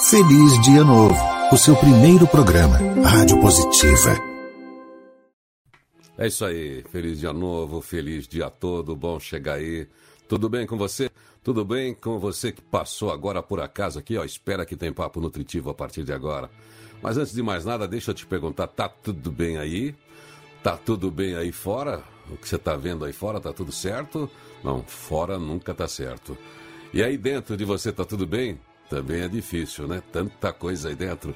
Feliz Dia Novo, o seu primeiro programa, Rádio Positiva. É isso aí, feliz dia novo, feliz dia todo, bom chegar aí. Tudo bem com você? Tudo bem com você que passou agora por acaso aqui, ó, espera que tem papo nutritivo a partir de agora. Mas antes de mais nada, deixa eu te perguntar, tá tudo bem aí? Tá tudo bem aí fora? O que você tá vendo aí fora, tá tudo certo? Não, fora nunca tá certo. E aí dentro de você tá tudo bem? Também é difícil, né? Tanta coisa aí dentro.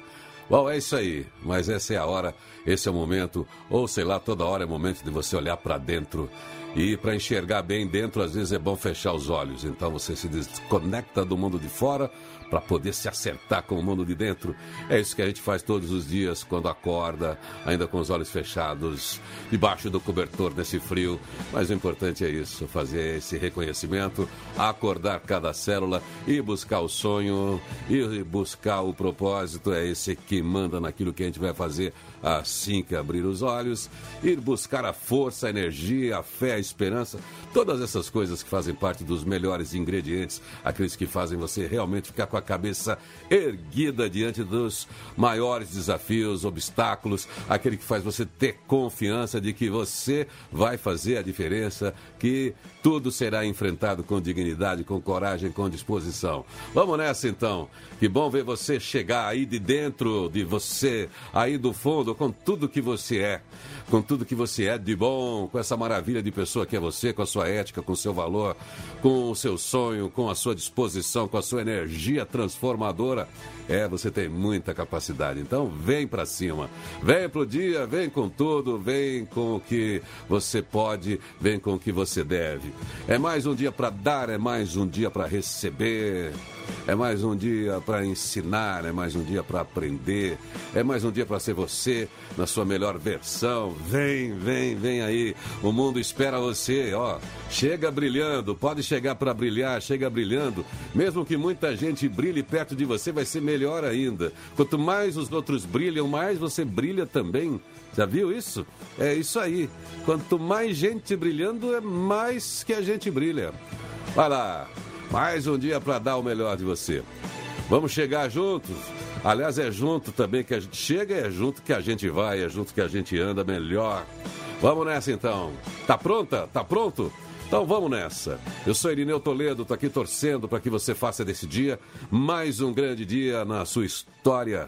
Bom, é isso aí, mas essa é a hora, esse é o momento, ou sei lá, toda hora é momento de você olhar para dentro. E para enxergar bem dentro, às vezes é bom fechar os olhos. Então você se desconecta do mundo de fora para poder se acertar com o mundo de dentro. É isso que a gente faz todos os dias quando acorda, ainda com os olhos fechados, debaixo do cobertor nesse frio. Mas o importante é isso, fazer esse reconhecimento, acordar cada célula e buscar o sonho e buscar o propósito. É esse que manda naquilo que a gente vai fazer assim que abrir os olhos, ir buscar a força, a energia, a fé, a esperança, todas essas coisas que fazem parte dos melhores ingredientes, aqueles que fazem você realmente ficar com a cabeça erguida diante dos maiores desafios, obstáculos, aquele que faz você ter confiança de que você vai fazer a diferença, que tudo será enfrentado com dignidade, com coragem, com disposição. Vamos nessa então. Que bom ver você chegar aí de dentro de você, aí do fundo, com tudo que você é, com tudo que você é de bom, com essa maravilha de pessoa que é você, com a sua ética, com o seu valor, com o seu sonho, com a sua disposição, com a sua energia transformadora. É, você tem muita capacidade. Então, vem para cima. Vem pro dia, vem com tudo, vem com o que você pode, vem com o que você deve. É mais um dia para dar, é mais um dia para receber. É mais um dia para ensinar, é mais um dia para aprender, é mais um dia para ser você na sua melhor versão. Vem, vem, vem aí. O mundo espera você, ó. Chega brilhando, pode chegar para brilhar, chega brilhando. Mesmo que muita gente brilhe perto de você, vai ser melhor ainda. Quanto mais os outros brilham, mais você brilha também. Já viu isso? É isso aí. Quanto mais gente brilhando, é mais que a gente brilha. Vai lá. Mais um dia para dar o melhor de você. Vamos chegar juntos. Aliás, é junto também que a gente chega, é junto que a gente vai, é junto que a gente anda melhor. Vamos nessa então. Tá pronta? Tá pronto? Então vamos nessa. Eu sou Irineu Toledo, tô aqui torcendo para que você faça desse dia mais um grande dia na sua história.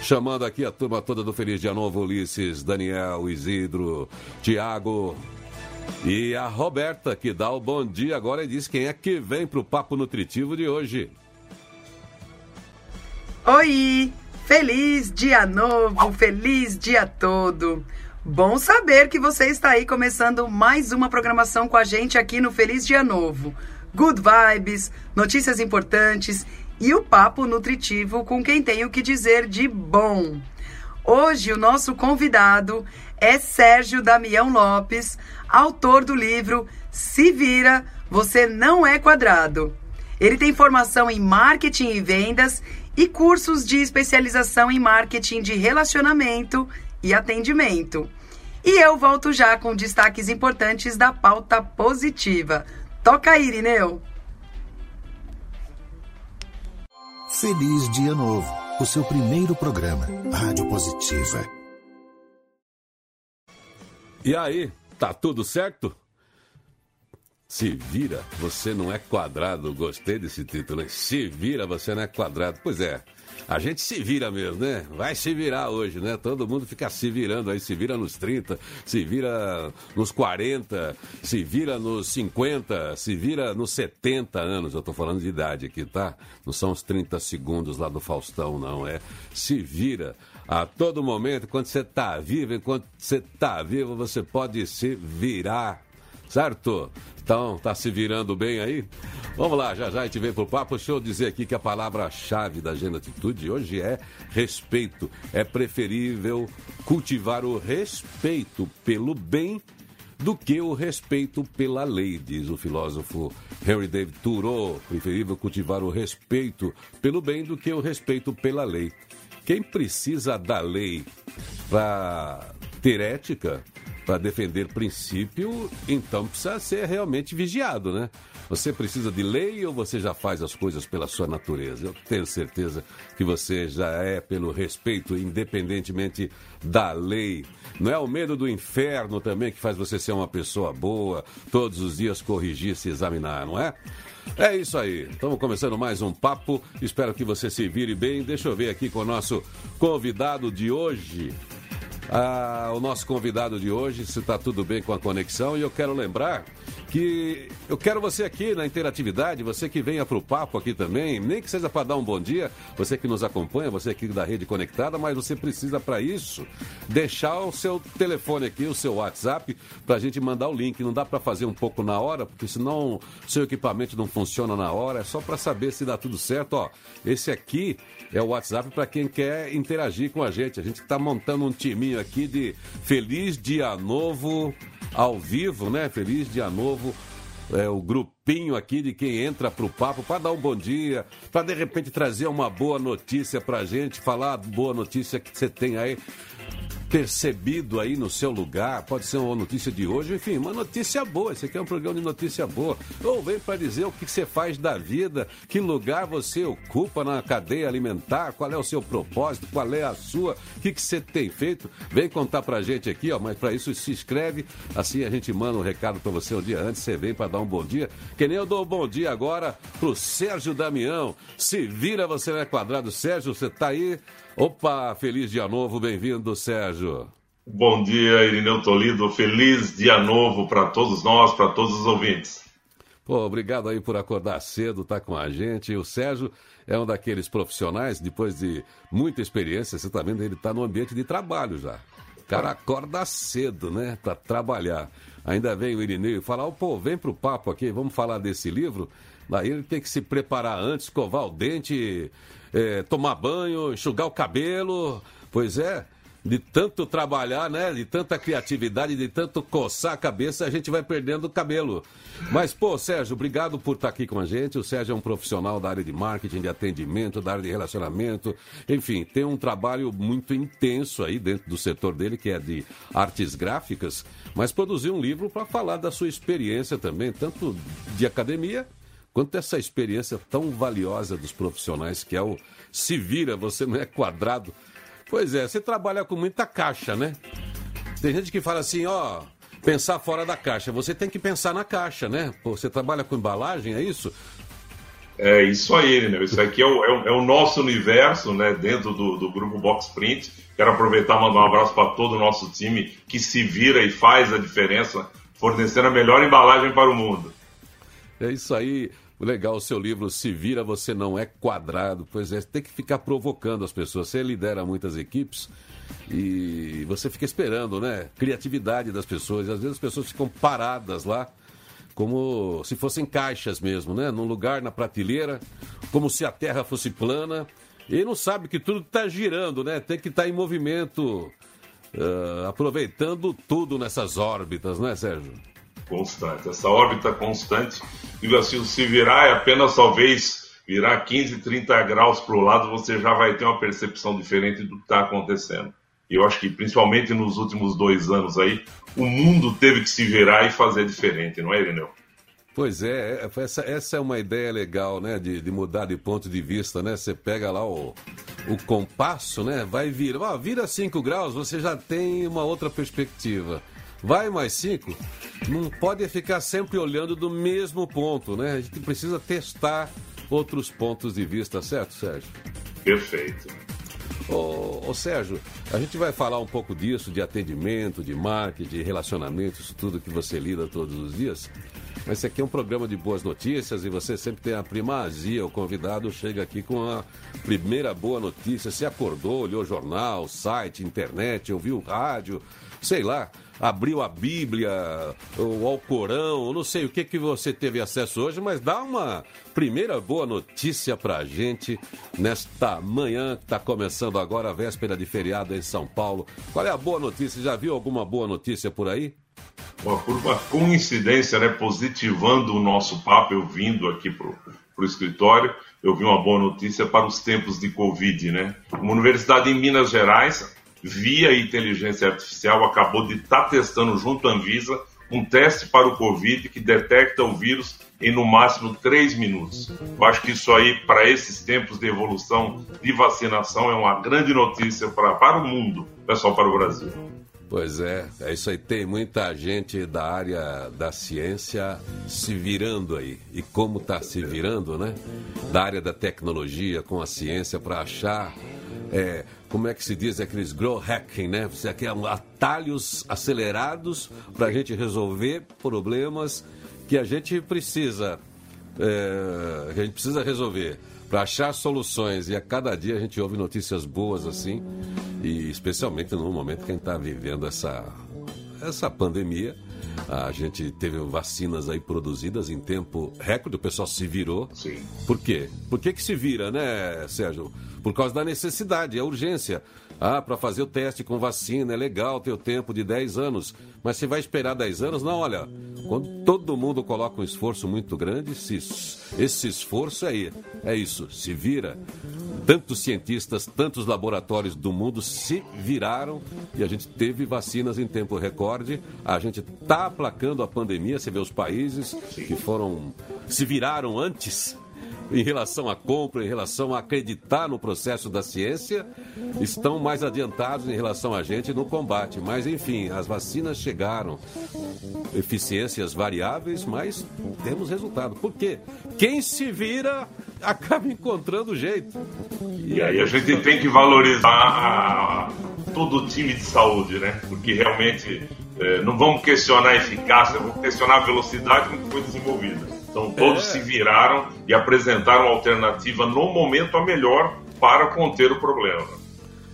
Chamando aqui a turma toda do Feliz Dia Novo, Ulisses, Daniel, Isidro, Tiago, e a Roberta, que dá o bom dia agora e diz quem é que vem para o Papo Nutritivo de hoje. Oi! Feliz dia novo, feliz dia todo! Bom saber que você está aí começando mais uma programação com a gente aqui no Feliz Dia Novo. Good vibes, notícias importantes e o papo nutritivo com quem tem o que dizer de bom. Hoje o nosso convidado é Sérgio Damião Lopes, autor do livro Se Vira, Você Não É Quadrado. Ele tem formação em marketing e vendas e cursos de especialização em marketing de relacionamento e atendimento. E eu volto já com destaques importantes da pauta positiva. Toca aí, Irineu! Feliz Dia Novo, o seu primeiro programa, Rádio Positiva. E aí, tá tudo certo? Se vira, você não é quadrado. Gostei desse título, hein? Se vira, você não é quadrado. Pois é, a gente se vira mesmo, né? Vai se virar hoje, né? Todo mundo fica se virando aí, se vira nos 30, se vira nos 40, se vira nos 50, se vira nos 70 anos. Eu tô falando de idade aqui, tá? Não são os 30 segundos lá do Faustão, não. É se vira a todo momento, quando você está vivo, enquanto você está vivo, você pode se virar, certo? Então, tá se virando bem aí? Vamos lá, já já a gente vem pro papo. Deixa eu dizer aqui que a palavra-chave da Agenda Atitude hoje é respeito. É preferível cultivar o respeito pelo bem do que o respeito pela lei, diz o filósofo Henry David Thoreau. Preferível cultivar o respeito pelo bem do que o respeito pela lei. Quem precisa da lei para ter ética para defender princípio, então precisa ser realmente vigiado, né? Você precisa de lei ou você já faz as coisas pela sua natureza? Eu tenho certeza que você já é pelo respeito, independentemente da lei. Não é o medo do inferno também que faz você ser uma pessoa boa, todos os dias corrigir, se examinar, não é? É isso aí. Estamos começando mais um papo. Espero que você se vire bem. Deixa eu ver aqui com o nosso convidado de hoje. Ah, o nosso convidado de hoje, se está tudo bem com a conexão, e eu quero lembrar que eu quero você aqui na interatividade, você que venha para o papo aqui também, nem que seja para dar um bom dia, você que nos acompanha, você aqui da rede conectada, mas você precisa para isso deixar o seu telefone aqui, o seu WhatsApp, para a gente mandar o link. Não dá para fazer um pouco na hora, porque senão seu equipamento não funciona na hora, é só para saber se dá tudo certo. Ó, esse aqui é o WhatsApp para quem quer interagir com a gente. A gente está montando um aqui de Feliz Dia Novo ao vivo, né? Feliz Dia Novo. É, o grupinho aqui de quem entra para o papo para dar um bom dia, para de repente trazer uma boa notícia para gente, falar boa notícia que você tem aí percebido aí no seu lugar, pode ser uma notícia de hoje, enfim, uma notícia boa. Esse aqui é um programa de notícia boa. Ou vem para dizer o que você faz da vida, que lugar você ocupa na cadeia alimentar, qual é o seu propósito, qual é a sua, o que, você tem feito. Vem contar pra gente aqui, ó, mas para isso se inscreve, assim a gente manda um recado para você um dia antes, você vem para dar um bom dia. Que nem eu dou um bom dia agora pro Sérgio Damião. Se vira, você é quadrado. Sérgio, você tá aí? Opa, feliz dia novo, bem-vindo, Sérgio. Bom dia, Irineu Tolido. Feliz dia novo para todos nós, para todos os ouvintes. Pô, obrigado aí por acordar cedo, tá com a gente. O Sérgio é um daqueles profissionais, depois de muita experiência, você tá vendo, ele tá no ambiente de trabalho já. O cara acorda cedo, né, para trabalhar. Ainda vem o Irineu e fala, oh, pô, vem pro papo aqui, vamos falar desse livro. Daí ele tem que se preparar antes, escovar o dente, é, tomar banho, enxugar o cabelo. Pois é, de tanto trabalhar, né? De tanta criatividade, de tanto coçar a cabeça, a gente vai perdendo o cabelo. Mas, pô, Sérgio, obrigado por estar aqui com a gente. O Sérgio é um profissional da área de marketing, de atendimento, da área de relacionamento. Enfim, tem um trabalho muito intenso aí dentro do setor dele, que é de artes gráficas, mas produziu um livro para falar da sua experiência também, tanto de academia quanto essa experiência tão valiosa dos profissionais que é o se vira, você não é quadrado. Pois é, você trabalha com muita caixa, né? Tem gente que fala assim, ó, pensar fora da caixa. Você tem que pensar na caixa, né? Pô, você trabalha com embalagem, é isso? É isso aí, né? Isso aqui é o, é o, é o nosso universo, né? Dentro do, do grupo Box Print. Quero aproveitar e mandar um abraço para todo o nosso time que se vira e faz a diferença, fornecendo a melhor embalagem para o mundo. É isso aí. Legal o seu livro Se Vira Você Não É Quadrado. Pois é, tem que ficar provocando as pessoas. Você lidera muitas equipes e você fica esperando, né? Criatividade das pessoas. Às vezes as pessoas ficam paradas lá, como se fossem caixas mesmo, né? Num lugar na prateleira, como se a terra fosse plana. E não sabe que tudo está girando, né? Tem que estar tá em movimento, uh, aproveitando tudo nessas órbitas, né, Sérgio? Constante. Essa órbita constante, e assim, se virar é apenas talvez virar 15, 30 graus para o lado, você já vai ter uma percepção diferente do que está acontecendo. E eu acho que, principalmente nos últimos dois anos aí, o mundo teve que se virar e fazer diferente, não é, Irineu? Pois é, é, essa, essa é uma ideia legal, né? De, de, mudar de ponto de vista, né? Você pega lá o, o compasso, né? Vai vir, ah, vira 5 graus, você já tem uma outra perspectiva. Vai mais cinco? Não pode ficar sempre olhando do mesmo ponto, né? A gente precisa testar outros pontos de vista, certo, Sérgio? Perfeito. Ô, ô, Sérgio, a gente vai falar um pouco disso, de atendimento, de marketing, de relacionamento, isso tudo que você lida todos os dias. Mas esse aqui é um programa de boas notícias e você sempre tem a primazia. O convidado chega aqui com a primeira boa notícia. Você acordou, olhou jornal, site, internet, ouviu rádio, sei lá abriu a Bíblia, o Alcorão, não sei o que, que você teve acesso hoje, mas dá uma primeira boa notícia pra gente nesta manhã que está começando agora, a véspera de feriado em São Paulo. Qual é a boa notícia? Já viu alguma boa notícia por aí? Bom, por uma coincidência, né, positivando o nosso papo, eu vindo aqui pro, pro escritório, eu vi uma boa notícia para os tempos de Covid, né? Uma universidade em Minas Gerais via inteligência artificial, acabou de estar tá testando junto à Anvisa um teste para o Covid que detecta o vírus em no máximo três minutos. Eu acho que isso aí, para esses tempos de evolução de vacinação, é uma grande notícia para, para o mundo, pessoal, para o Brasil. Pois é, é isso aí. Tem muita gente da área da ciência se virando aí. E como está se virando, né? Da área da tecnologia com a ciência para achar. É, como é que se diz, aqueles grow hacking, né? Você quer atalhos acelerados para a gente resolver problemas que a gente precisa, é, que a gente precisa resolver para achar soluções. E a cada dia a gente ouve notícias boas assim, e especialmente no momento que a gente está vivendo essa, essa pandemia. A gente teve vacinas aí produzidas em tempo recorde, o pessoal se virou. Sim. Por quê? Por que, que se vira, né, Sérgio? Por causa da necessidade, a urgência. Ah, para fazer o teste com vacina é legal ter o tempo de 10 anos, mas se vai esperar 10 anos, não, olha, quando todo mundo coloca um esforço muito grande, se, esse esforço aí, é isso, se vira. Tantos cientistas, tantos laboratórios do mundo se viraram e a gente teve vacinas em tempo recorde. A gente está aplacando a pandemia, você vê os países que foram se viraram antes em relação à compra, em relação a acreditar no processo da ciência, estão mais adiantados em relação a gente no combate. Mas, enfim, as vacinas chegaram, eficiências variáveis, mas temos resultado. Por quê? Quem se vira acaba encontrando jeito. E aí a gente tem que valorizar a, todo o time de saúde, né? Porque realmente é, não vamos questionar a eficácia, vamos questionar a velocidade com que foi desenvolvida. Então todos é. se viraram e apresentaram alternativa no momento a melhor para conter o problema.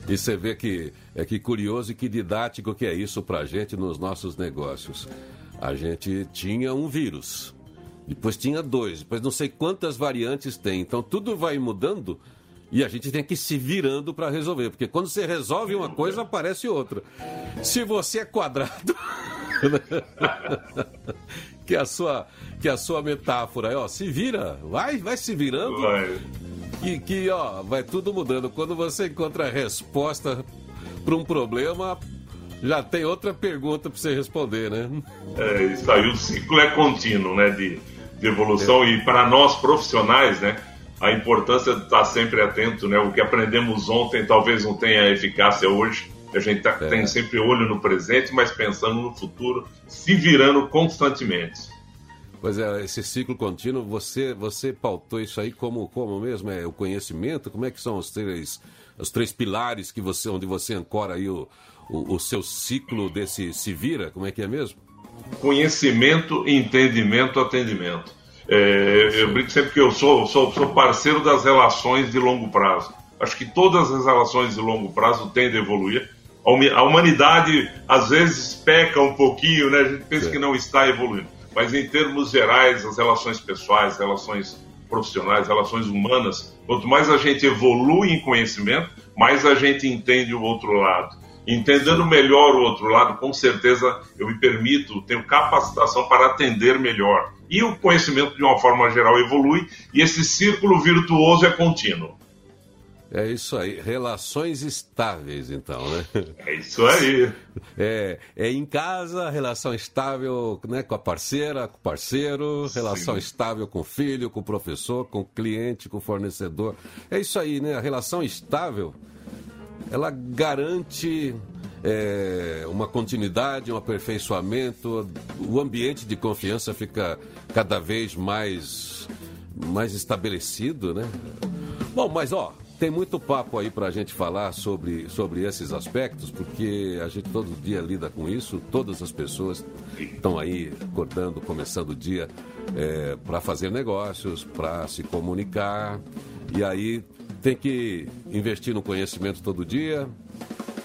E você vê que é que curioso e que didático que é isso para a gente nos nossos negócios. A gente tinha um vírus, depois tinha dois, depois não sei quantas variantes tem. Então tudo vai mudando e a gente tem que ir se virando para resolver, porque quando você resolve uma coisa aparece outra. Se você é quadrado, que a sua que a sua metáfora é, ó, se vira, vai, vai se virando. Vai. Que, que, ó, vai tudo mudando. Quando você encontra a resposta para um problema, já tem outra pergunta para você responder, né? É, isso aí, o ciclo é contínuo, né, de, de evolução. E para nós profissionais, né, a importância de estar sempre atento, né? O que aprendemos ontem talvez não tenha eficácia hoje. A gente tá, é. tem sempre olho no presente, mas pensando no futuro, se virando constantemente. Pois é, esse ciclo contínuo, você, você pautou isso aí como, como mesmo? É o conhecimento? Como é que são os três, os três pilares que você, onde você ancora aí o, o, o seu ciclo desse se vira? Como é que é mesmo? Conhecimento, entendimento, atendimento. É, eu brinco sempre que eu sou, sou, sou parceiro das relações de longo prazo. Acho que todas as relações de longo prazo tendem a evoluir. A humanidade às vezes peca um pouquinho, né? A gente pensa que não está evoluindo mas em termos gerais, as relações pessoais, relações profissionais, relações humanas, quanto mais a gente evolui em conhecimento, mais a gente entende o outro lado. Entendendo melhor o outro lado, com certeza eu me permito, tenho capacitação para atender melhor. E o conhecimento, de uma forma geral, evolui e esse círculo virtuoso é contínuo. É isso aí, relações estáveis, então, né? É isso aí. É, é em casa, relação estável né, com a parceira, com o parceiro, relação Sim. estável com o filho, com o professor, com o cliente, com o fornecedor. É isso aí, né? A relação estável, ela garante é, uma continuidade, um aperfeiçoamento, o ambiente de confiança fica cada vez mais, mais estabelecido, né? Bom, mas ó, tem muito papo aí para a gente falar sobre, sobre esses aspectos, porque a gente todo dia lida com isso, todas as pessoas estão aí acordando, começando o dia é, para fazer negócios, para se comunicar, e aí tem que investir no conhecimento todo dia,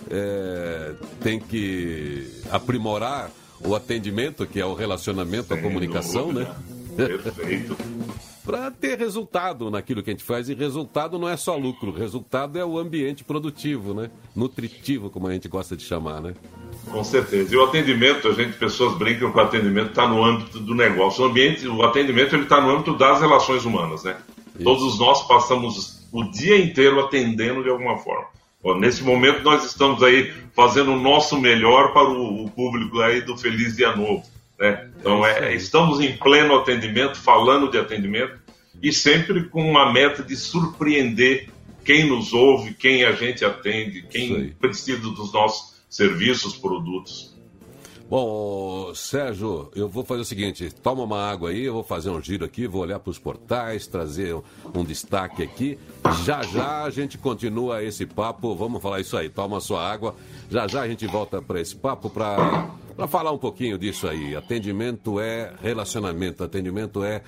é, tem que aprimorar o atendimento, que é o relacionamento, a comunicação, né? Perfeito. para ter resultado naquilo que a gente faz. E resultado não é só lucro, resultado é o ambiente produtivo, né? Nutritivo, como a gente gosta de chamar, né? Com certeza. E o atendimento, a gente, pessoas brincam que o atendimento está no âmbito do negócio. O ambiente, o atendimento, ele está no âmbito das relações humanas, né? Isso. Todos nós passamos o dia inteiro atendendo de alguma forma. Nesse momento nós estamos aí fazendo o nosso melhor para o, público aí do Feliz Dia Novo. Né? Então é, estamos em pleno atendimento, falando de atendimento e sempre com uma meta de surpreender quem nos ouve, quem a gente atende, quem precisa dos nossos serviços, produtos. Bom, Sérgio, eu vou fazer o seguinte: toma uma água aí, eu vou fazer um giro aqui, vou olhar para os portais, trazer um, destaque aqui. Já já a gente continua esse papo, vamos falar isso aí, toma sua água. Já já a gente volta para esse papo para falar um pouquinho disso aí. Atendimento é relacionamento, atendimento é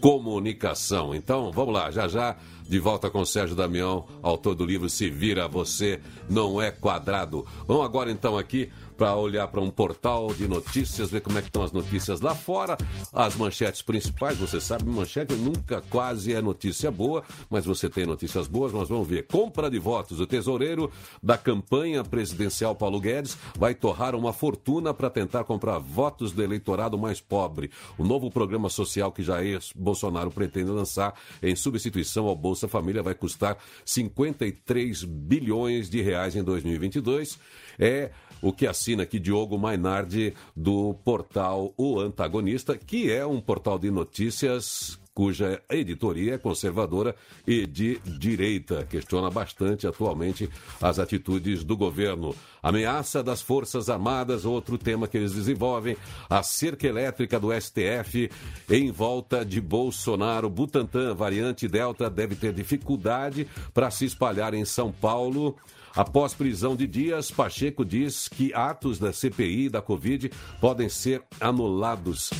comunicação. Então, vamos lá, já já de volta com Sérgio Damião, autor do livro Se Vira Você Não É Quadrado. Vamos agora então aqui para olhar para um portal de notícias, ver como é que estão as notícias lá fora, as manchetes principais, você sabe, manchete nunca quase é notícia boa, mas você tem notícias boas, nós vamos ver. Compra de votos, o tesoureiro da campanha presidencial Paulo Guedes vai torrar uma fortuna para tentar comprar votos do eleitorado mais pobre. O novo programa social que Jair Bolsonaro pretende lançar em substituição ao Bolsa Família vai custar 53 bilhões de reais em 2022. É o que assina aqui Diogo Mainardi, do portal O Antagonista, que é um portal de notícias cuja editoria é conservadora e de direita. Questiona bastante atualmente as atitudes do governo. Ameaça das Forças Armadas, outro tema que eles desenvolvem. A cerca elétrica do STF em volta de Bolsonaro. Butantan, variante Delta, deve ter dificuldade para se espalhar em São Paulo. Após prisão de Dias, Pacheco diz que atos da CPI da Covid podem ser anulados.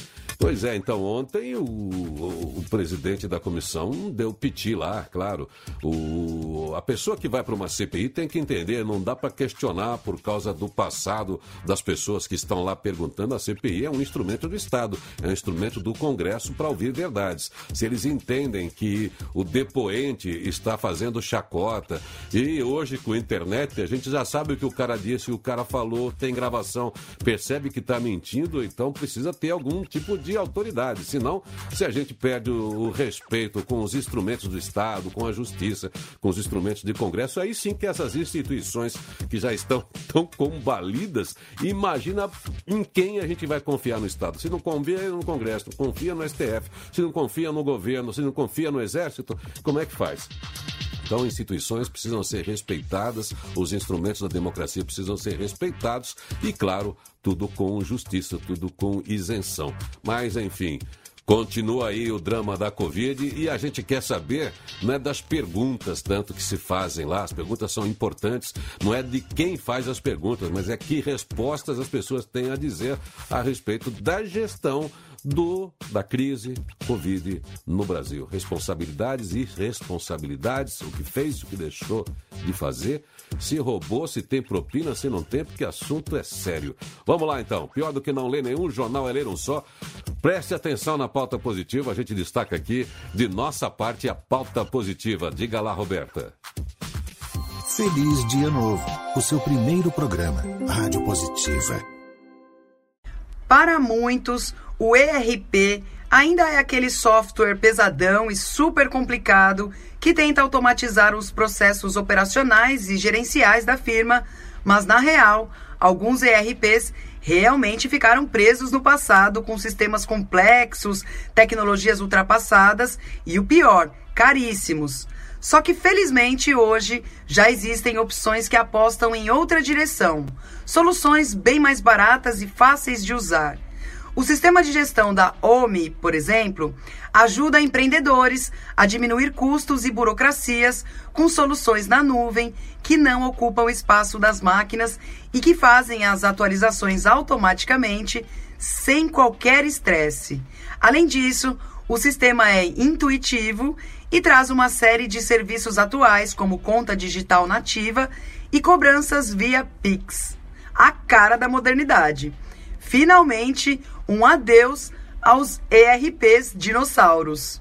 Pois é, então ontem o, o, o, presidente da comissão deu piti lá, claro. O, a pessoa que vai para uma CPI tem que entender, não dá para questionar por causa do passado das pessoas que estão lá perguntando. A CPI é um instrumento do Estado, é um instrumento do Congresso para ouvir verdades. Se eles entendem que o depoente está fazendo chacota e hoje com a internet a gente já sabe o que o cara disse, o cara falou, tem gravação, percebe que está mentindo, então precisa ter algum tipo de de autoridade. Senão, se a gente perde o, respeito com os instrumentos do Estado, com a justiça, com os instrumentos de Congresso, aí sim que essas instituições que já estão tão combalidas, imagina em quem a gente vai confiar no Estado. Se não confia no Congresso, confia no STF, se não confia no governo, se não confia no Exército, como é que faz? Então, instituições precisam ser respeitadas, os instrumentos da democracia precisam ser respeitados e, claro, tudo com justiça, tudo com isenção. Mas, enfim, Continua aí o drama da Covid e a gente quer saber, não é das perguntas tanto que se fazem lá, as perguntas são importantes, não é de quem faz as perguntas, mas é que respostas as pessoas têm a dizer a respeito da gestão do da crise Covid no Brasil. Responsabilidades e responsabilidades, o que fez, o que deixou de fazer, se roubou, se tem propina, se não tem, porque assunto é sério. Vamos lá então. Pior do que não ler nenhum jornal é ler um só. Preste atenção na pauta positiva, a gente destaca aqui de nossa parte a pauta positiva. Diga lá, Roberta. Feliz Dia Novo, o seu primeiro programa, Rádio Positiva. Para muitos, o ERP ainda é aquele software pesadão e super complicado que tenta automatizar os processos operacionais e gerenciais da firma, mas na real, alguns ERPs realmente ficaram presos no passado com sistemas complexos, tecnologias ultrapassadas e o pior, caríssimos. Só que felizmente hoje já existem opções que apostam em outra direção, soluções bem mais baratas e fáceis de usar. O sistema de gestão da OMI, por exemplo, ajuda empreendedores a diminuir custos e burocracias com soluções na nuvem que não ocupam espaço das máquinas e que fazem as atualizações automaticamente sem qualquer estresse. Além disso, o sistema é intuitivo e traz uma série de serviços atuais, como conta digital nativa e cobranças via Pix. A cara da modernidade. Finalmente, um adeus aos ERPs dinossauros.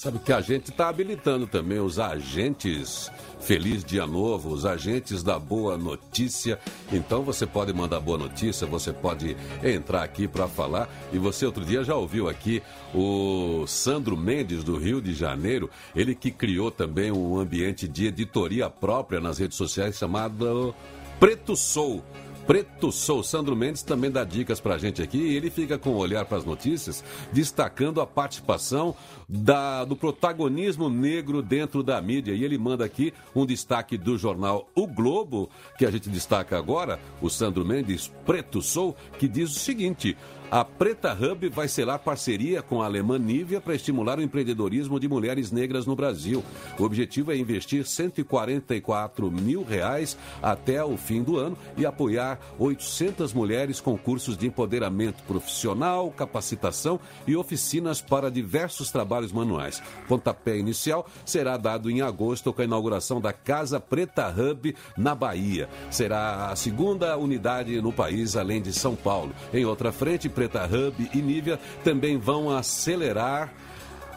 Sabe que a gente está habilitando também os agentes Feliz Dia Novo, os agentes da Boa Notícia. Então você pode mandar boa notícia, você pode entrar aqui para falar. E você outro dia já ouviu aqui o Sandro Mendes do Rio de Janeiro, ele que criou também um ambiente de editoria própria nas redes sociais chamado Preto Sou. Preto Sou. Sandro Mendes também dá dicas para a gente aqui e ele fica com o olhar para as notícias, destacando a participação da, do protagonismo negro dentro da mídia. E ele manda aqui um destaque do jornal O Globo, que a gente destaca agora, o Sandro Mendes, Preto Sou, que diz o seguinte: a Preta Hub vai selar parceria com a alemã Nivea para estimular o empreendedorismo de mulheres negras no Brasil. O objetivo é investir 144 mil reais até o fim do ano e apoiar 800 mulheres com cursos de empoderamento profissional, capacitação e oficinas para diversos trabalhos manuais. Pontapé inicial será dado em agosto com a inauguração da Casa Preta Hub na Bahia. Será a segunda unidade no país, além de São Paulo. Em outra frente, Preta Hub e Nívia também vão acelerar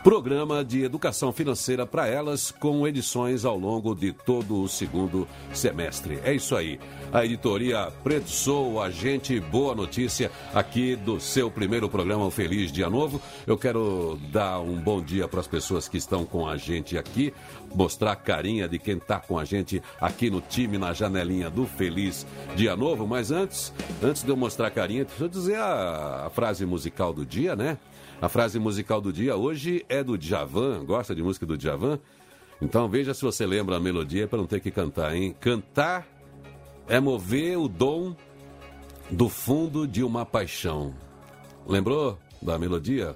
programa de educação financeira para elas, com edições ao longo de todo o segundo semestre. É isso aí. A editoria Preto Sou, agente Boa Notícia, aqui do seu primeiro programa, o Feliz Dia Novo. Eu quero dar um bom dia para as pessoas que estão com a gente aqui, mostrar a carinha de quem está com a gente aqui no time, na janelinha do Feliz Dia Novo. Mas antes, antes de eu mostrar a carinha, deixa eu dizer a, a frase musical do dia, né? A frase musical do dia hoje é do Djavan. Gosta de música do Djavan? Então veja se você lembra a melodia para não ter que cantar, hein? Cantar é mover o dom do fundo de uma paixão. Lembrou da melodia?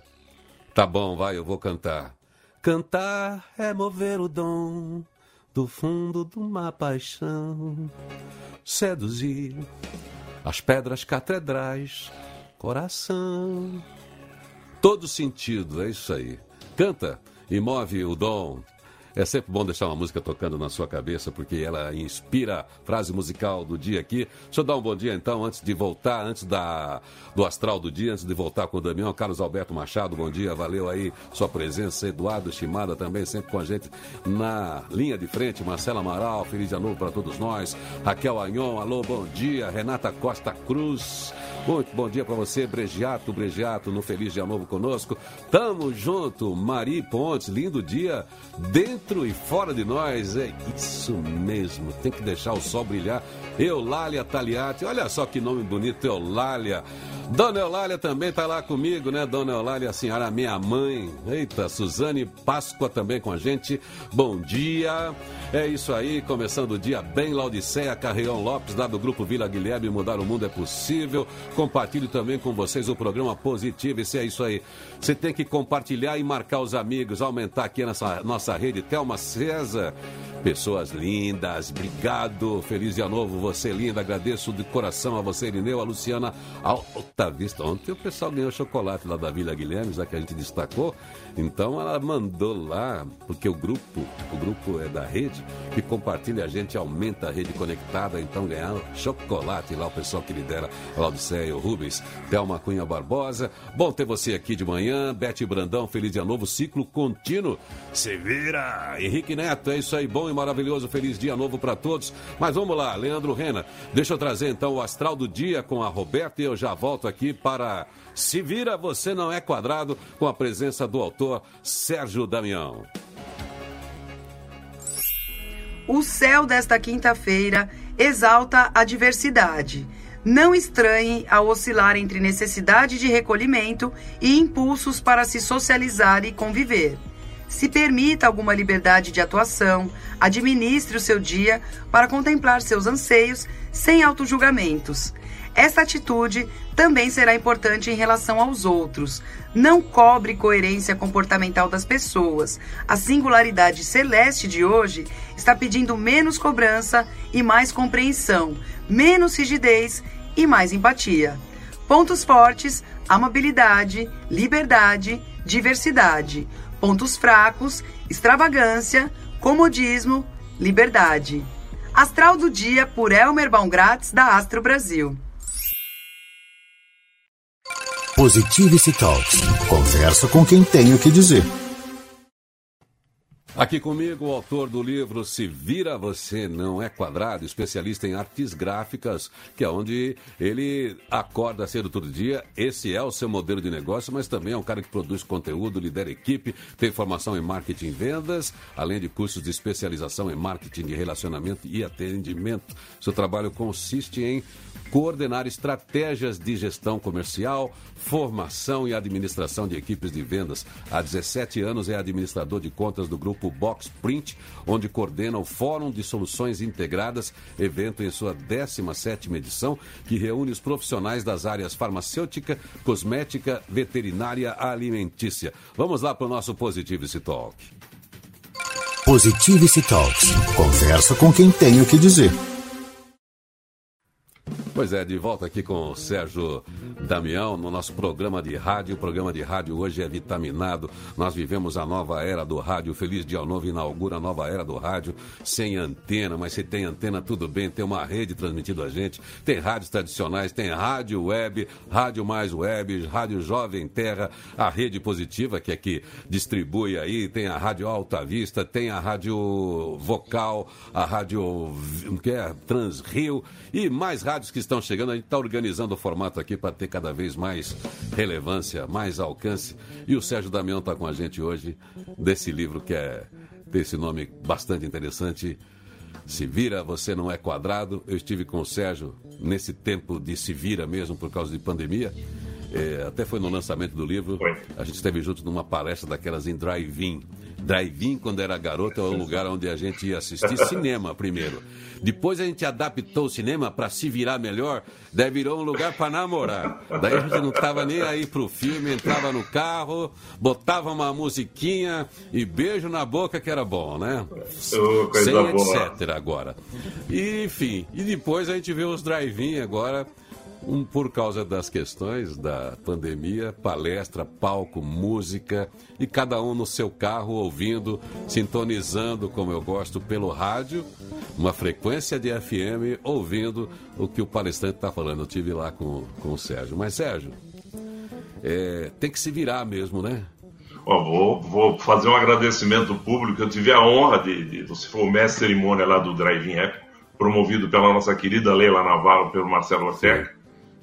Tá bom, vai, eu vou cantar. Cantar é mover o dom do fundo de uma paixão. Seduzir as pedras catedrais, coração. Todo sentido, é isso aí. Canta e move o dom é sempre bom deixar uma música tocando na sua cabeça, porque ela inspira a frase musical do dia aqui. Deixa eu dar um bom dia então, antes de voltar, antes da, do astral do dia, antes de voltar com o Damião. Carlos Alberto Machado, bom dia, valeu aí sua presença. Eduardo Chimada também, sempre com a gente na linha de frente. Marcela Amaral, feliz ano novo para todos nós. Raquel Anhon, alô, bom dia. Renata Costa Cruz, muito bom dia para você. Bregiato, Bregiato, no Feliz Dia Novo conosco. Tamo junto. Mari Pontes, lindo dia dentro dentro e fora de nós. É isso mesmo, tem que deixar o sol brilhar. Eulália Taliati, olha só que nome bonito, Eulália. Dona Eulália também está lá comigo, né? Dona Eulália, a senhora minha mãe. Eita, Suzane Páscoa também com a gente. Bom dia. É isso aí, começando o dia bem, Laodiceia Carreão Lopes, lá do Grupo Vila Guilherme, Mudar o Mundo é Possível. Compartilho também com vocês o programa Positivo, esse é isso aí. Você tem que compartilhar e marcar os amigos, aumentar aqui nessa nossa rede. Thelma César, pessoas lindas, obrigado. Feliz dia novo, você linda. Agradeço de coração a você, Irineu, a Luciana Alta Vista. Ontem o pessoal ganhou chocolate lá da Vila Guilherme, já que a gente destacou. Então ela mandou lá, porque o grupo, o grupo é da rede, que compartilha a gente, aumenta a rede conectada, então ganhar chocolate lá, o pessoal que lidera a o Rubens, Thelma Cunha Barbosa. Bom ter você aqui de manhã, Bete Brandão, feliz dia novo, ciclo contínuo. Se vira! Henrique Neto, é isso aí, bom e maravilhoso, feliz dia novo para todos. Mas vamos lá, Leandro Rena, deixa eu trazer então o astral do dia com a Roberta e eu já volto aqui para Se Vira, Você Não É Quadrado, com a presença do autor Sérgio Damião. O céu desta quinta-feira exalta a diversidade. Não estranhe ao oscilar entre necessidade de recolhimento e impulsos para se socializar e conviver. Se permita alguma liberdade de atuação, administre o seu dia para contemplar seus anseios sem autojulgamentos. Essa atitude também será importante em relação aos outros. Não cobre coerência comportamental das pessoas. A singularidade celeste de hoje está pedindo menos cobrança e mais compreensão, menos rigidez e mais empatia. Pontos fortes: amabilidade, liberdade, diversidade. Pontos fracos: extravagância, comodismo, liberdade. Astral do Dia por Elmer Baumgratz, da Astro Brasil. Positivity Talks. Conversa com quem tem o que dizer. Aqui comigo, o autor do livro Se Vira Você Não É Quadrado, especialista em artes gráficas, que é onde ele acorda cedo todo dia. Esse é o seu modelo de negócio, mas também é um cara que produz conteúdo, lidera equipe, tem formação em marketing e vendas, além de cursos de especialização em marketing de relacionamento e atendimento. Seu trabalho consiste em coordenar estratégias de gestão comercial, formação e administração de equipes de vendas. Há 17 anos é administrador de contas do grupo Box Print, onde coordena o Fórum de Soluções Integradas, evento em sua 17ª edição, que reúne os profissionais das áreas farmacêutica, cosmética, veterinária, alimentícia. Vamos lá para o nosso Positivity Talk. Positivity Talks. Conversa com quem tem o que dizer. Pois é, de volta aqui com o Sérgio Damião no nosso programa de rádio. O programa de rádio hoje é vitaminado. Nós vivemos a nova era do rádio. Feliz Dia Novo inaugura a nova era do rádio sem antena, mas se tem antena, tudo bem. Tem uma rede transmitindo a gente. Tem rádios tradicionais, tem rádio web, rádio mais web, rádio Jovem Terra, a rede positiva que é que distribui aí. Tem a rádio Alta Vista, tem a rádio Vocal, a rádio que é Transrio e mais rádios que estão chegando. A gente está organizando o formato aqui para ter cada vez mais relevância, mais alcance. E o Sérgio Damião está com a gente hoje desse livro que é tem esse nome bastante interessante. Se vira, você não é quadrado. Eu estive com o Sérgio nesse tempo de se vira mesmo por causa de pandemia. É, até foi no lançamento do livro. A gente esteve junto numa palestra daquelas em drive-in. Drive-in, quando era garoto, é o lugar onde a gente ia assistir cinema primeiro. Depois a gente adaptou o cinema para se virar melhor, daí virou um lugar para namorar. Daí a gente não tava nem aí pro filme, entrava no carro, botava uma musiquinha e beijo na boca que era bom, né? Oh, Sem boa. etc agora. E, enfim, e depois a gente vê os drive-in agora um, por causa das questões da pandemia, palestra, palco, música e cada um no seu carro ouvindo, sintonizando, como eu gosto, pelo rádio, uma frequência de FM, ouvindo o que o palestrante está falando. Eu tive lá com, com o Sérgio. Mas, Sérgio, é, tem que se virar mesmo, né? Ó, vou, vou fazer um agradecimento público. Eu tive a honra de, de você foi o mestre cerimônia lá do Drive-In App, promovido pela nossa querida Leila Navarro, pelo Marcelo Ortega.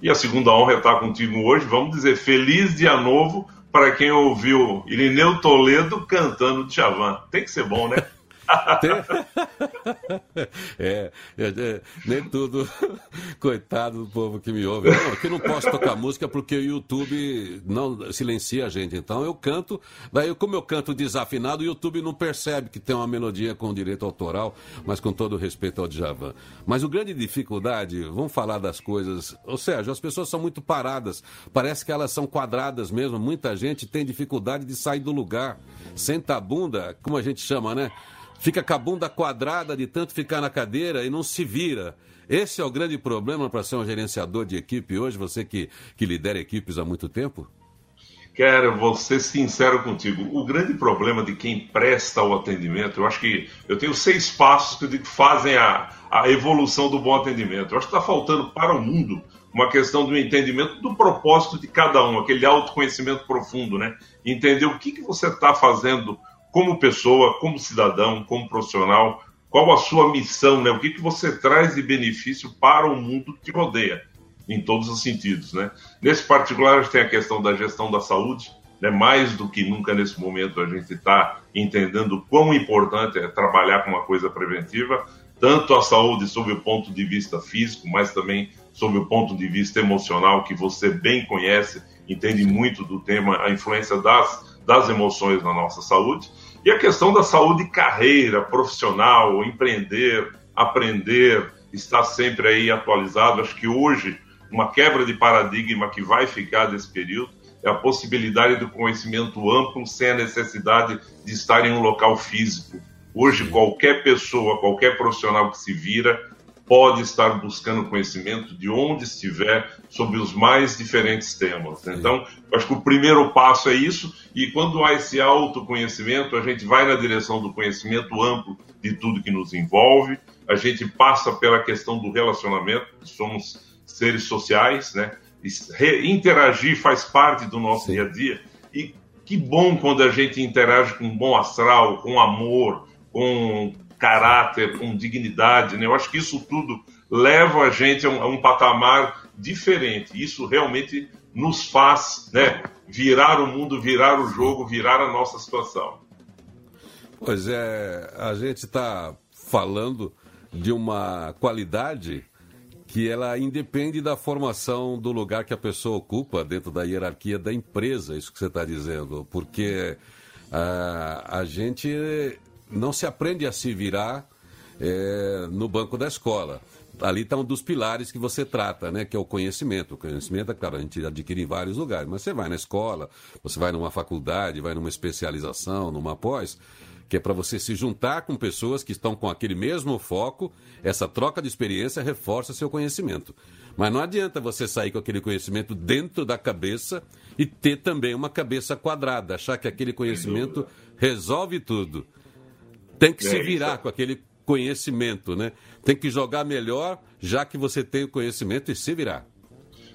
E a segunda honra é estar contigo hoje. Vamos dizer feliz dia novo para quem ouviu Irineu Toledo cantando Djavan. Tem que ser bom, né? é, é, é, nem tudo. Coitado do povo que me ouve. Não, aqui não posso tocar música porque o YouTube não silencia a gente. Então eu canto, daí como eu canto desafinado, o YouTube não percebe que tem uma melodia com direito autoral, mas com todo respeito ao Djavan. Mas o grande dificuldade, vamos falar das coisas. Ou seja, as pessoas são muito paradas. Parece que elas são quadradas mesmo. Muita gente tem dificuldade de sair do lugar. Senta a bunda, como a gente chama, né? Fica com a bunda quadrada de tanto ficar na cadeira e não se vira. Esse é o grande problema para ser um gerenciador de equipe hoje, você que, que lidera equipes há muito tempo? Quero vou ser sincero contigo. O grande problema de quem presta o atendimento, eu acho que eu tenho seis passos que digo fazem a, a evolução do bom atendimento. Eu acho que está faltando para o mundo uma questão do entendimento do propósito de cada um, aquele autoconhecimento profundo, né? Entender o que, que você está fazendo como pessoa, como cidadão, como profissional, qual a sua missão, né? O que, que você traz de benefício para o mundo que te rodeia, em todos os sentidos, né? Nesse particular, a gente tem a questão da gestão da saúde, né? Mais do que nunca nesse momento a gente está entendendo quão importante é trabalhar com uma coisa preventiva, tanto a saúde sob o ponto de vista físico, mas também sob o ponto de vista emocional, que você bem conhece, entende muito do tema, a influência das, das emoções na nossa saúde. E a questão da saúde carreira, profissional, empreender, aprender, estar sempre aí atualizado. Acho que hoje uma quebra de paradigma que vai ficar desse período é a possibilidade do conhecimento amplo sem a necessidade de estar em um local físico. Hoje, qualquer pessoa, qualquer profissional que se vira, pode estar buscando conhecimento de onde estiver sobre os mais diferentes temas. Então, acho que o primeiro passo é isso, e quando há esse autoconhecimento, a gente vai na direção do conhecimento amplo de tudo que nos envolve, a gente passa pela questão do relacionamento, somos seres sociais, né? Interagir faz parte do nosso Sim. dia a dia, e que bom quando a gente interage com bom astral, com amor, com caráter, com dignidade. Né? Eu acho que isso tudo leva a gente a um, a um patamar diferente. Isso realmente nos faz né, virar o mundo, virar o jogo, virar a nossa situação. Pois é, a gente está falando de uma qualidade que ela independe da formação do lugar que a pessoa ocupa dentro da hierarquia da empresa, isso que você está dizendo, porque uh, a gente não se aprende a se virar é, no banco da escola. Ali está um dos pilares que você trata, né? Que é o conhecimento. O conhecimento, é claro, a gente adquire em vários lugares, mas você vai na escola, você vai numa faculdade, vai numa especialização, numa pós, que é para você se juntar com pessoas que estão com aquele mesmo foco, essa troca de experiência reforça seu conhecimento. Mas não adianta você sair com aquele conhecimento dentro da cabeça e ter também uma cabeça quadrada, achar que aquele conhecimento resolve tudo. Tem que é, se virar com aquele conhecimento, né? Tem que jogar melhor, já que você tem o conhecimento e se virar.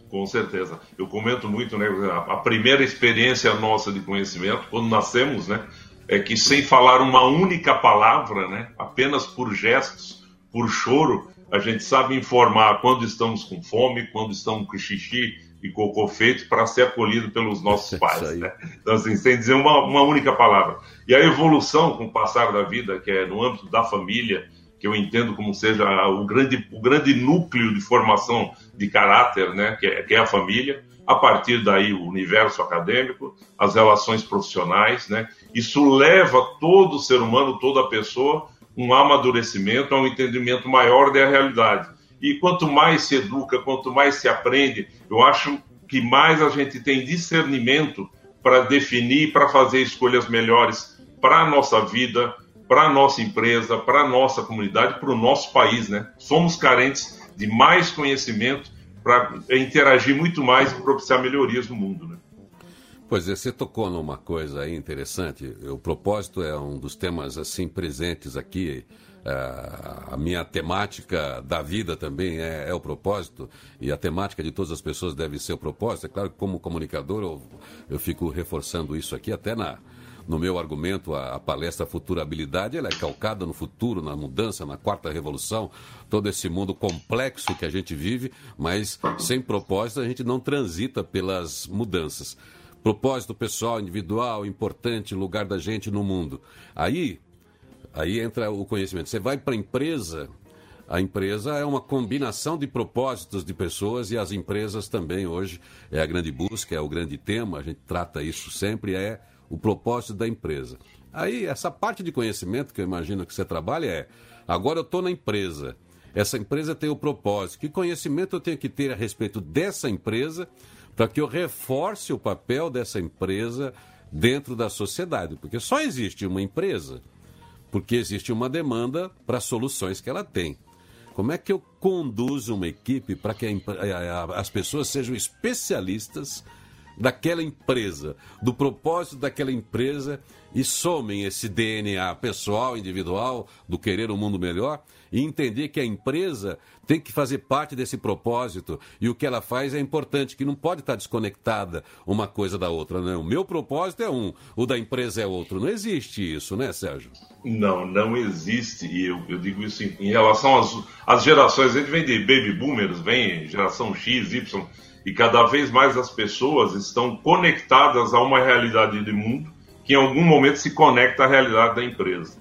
Com certeza. Eu comento muito, né? A primeira experiência nossa de conhecimento, quando nascemos, né? É que sem falar uma única palavra, né? Apenas por gestos, por choro, a gente sabe informar quando estamos com fome, quando estamos com xixi, e cocô feito para ser acolhido pelos nossos pais. Né? Então, assim, sem dizer uma, uma única palavra. E a evolução com o passar da vida, que é no âmbito da família, que eu entendo como seja o grande, o grande núcleo de formação de caráter, né, que é, que é a família, a partir daí o universo acadêmico, as relações profissionais, né, isso leva todo ser humano, toda pessoa, um amadurecimento, a um entendimento maior da realidade. E quanto mais se educa, quanto mais se aprende, eu acho que mais a gente tem discernimento para definir, para fazer escolhas melhores para a nossa vida, para a nossa empresa, para a nossa comunidade, para o nosso país. Né? Somos carentes de mais conhecimento para interagir muito mais e propiciar melhorias no mundo. Né? Pois é, você tocou numa coisa aí interessante. O propósito é um dos temas assim presentes aqui a minha temática da vida também é, é, o propósito, e a temática de todas as pessoas deve ser o propósito. É claro que, como comunicador, eu, eu fico reforçando isso aqui, até na, no meu argumento, a, a, palestra Futurabilidade, ela é calcada no futuro, na mudança, na quarta revolução, todo esse mundo complexo que a gente vive, mas sem propósito a gente não transita pelas mudanças. Propósito pessoal, individual, importante, lugar da gente no mundo. Aí Aí entra o conhecimento. Você vai para a empresa, a empresa é uma combinação de propósitos de pessoas e as empresas também. Hoje é a grande busca, é o grande tema, a gente trata isso sempre, é o propósito da empresa. Aí essa parte de conhecimento que eu imagino que você trabalha é, agora eu estou na empresa, essa empresa tem o propósito, que conhecimento eu tenho que ter a respeito dessa empresa para que eu reforce o papel dessa empresa dentro da sociedade, porque só existe uma empresa porque existe uma demanda para soluções que ela tem. Como é que eu conduzo uma equipe para que a, a, as pessoas sejam especialistas daquela empresa, do propósito daquela empresa e somem esse DNA pessoal, individual, do querer um mundo melhor e entender que a empresa tem que fazer parte desse propósito e o que ela faz é importante, que não pode estar desconectada uma coisa da outra. Né? O meu propósito é um, o da empresa é outro. Não existe isso, né, Sérgio? Não, não existe. E eu, eu digo isso em, em relação às, às gerações. A gente vem de baby boomers, vem geração X, Y, e cada vez mais as pessoas estão conectadas a uma realidade de mundo que em algum momento se conecta à realidade da empresa.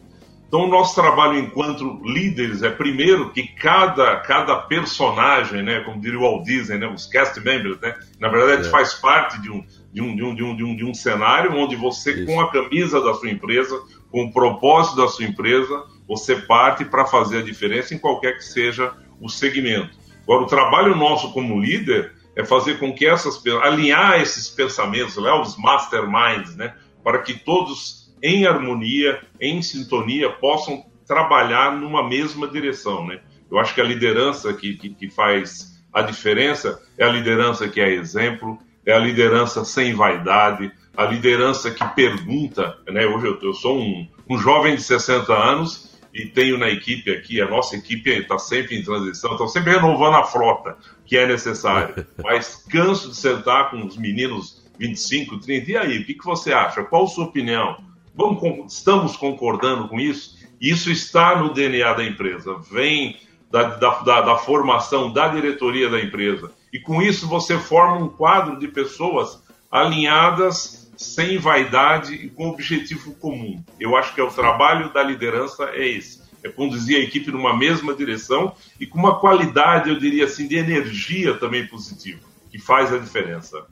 Então, o nosso trabalho enquanto líderes é, primeiro, que cada, cada personagem, né, como diria o Walt Disney, né, os cast members, né, na verdade, é. faz parte de um, de, um, de, um, de, um, de, um, de um cenário onde você, Isso. com a camisa da sua empresa, com o propósito da sua empresa, você parte para fazer a diferença em qualquer que seja o segmento. Agora, o trabalho nosso como líder é fazer com que essas alinhar esses pensamentos, né, os masterminds, né, para que todos em harmonia, em sintonia, possam trabalhar numa mesma direção, né? Eu acho que a liderança que, que, que faz a diferença é a liderança que é exemplo, é a liderança sem vaidade, a liderança que pergunta, né? Hoje eu, eu sou um, um jovem de 60 anos e tenho na equipe aqui, a nossa equipe está sempre em transição, estão sempre renovando a frota que é necessário. Mas canso de sentar com os meninos 25, 30, e aí, o que, que você acha? Qual a sua opinião? Vamos, estamos concordando com isso? Isso está no DNA da empresa, vem da, da, da, da formação da diretoria da empresa. E com isso você forma um quadro de pessoas alinhadas sem vaidade e com objetivo comum. Eu acho que é o trabalho da liderança é esse. É conduzir a equipe numa mesma direção e com uma qualidade, eu diria assim, de energia também positiva, que faz a diferença.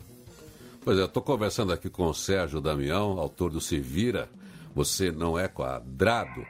Pois é, estou conversando aqui com o Sérgio Damião, autor do Se Vira, Você Não É Quadrado.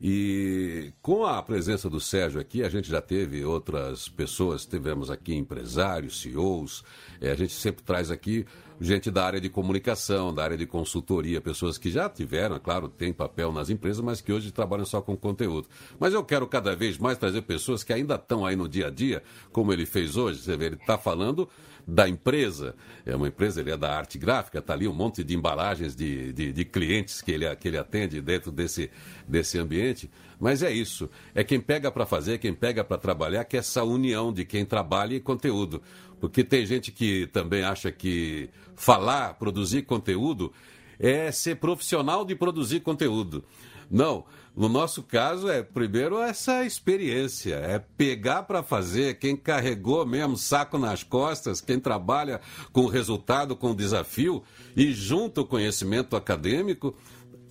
E com a presença do Sérgio aqui, a gente já teve outras pessoas, tivemos aqui empresários, CEOs, é, a gente sempre traz aqui gente da área de comunicação, da área de consultoria, pessoas que já tiveram, é claro, tem papel nas empresas, mas que hoje trabalham só com conteúdo. Mas eu quero cada vez mais trazer pessoas que ainda estão aí no dia a dia, como ele fez hoje. Você vê, ele está falando da empresa. É uma empresa, ele é da arte gráfica, está ali um monte de embalagens de, de, de, clientes que ele, que ele atende dentro desse, desse ambiente. Mas é isso. É quem pega para fazer, quem pega para trabalhar, que é essa união de quem trabalha e conteúdo. Porque tem gente que também acha que falar, produzir conteúdo é ser profissional de produzir conteúdo. Não, no nosso caso é primeiro essa experiência, é pegar para fazer quem carregou mesmo saco nas costas, quem trabalha com resultado, com desafio e junto o conhecimento acadêmico,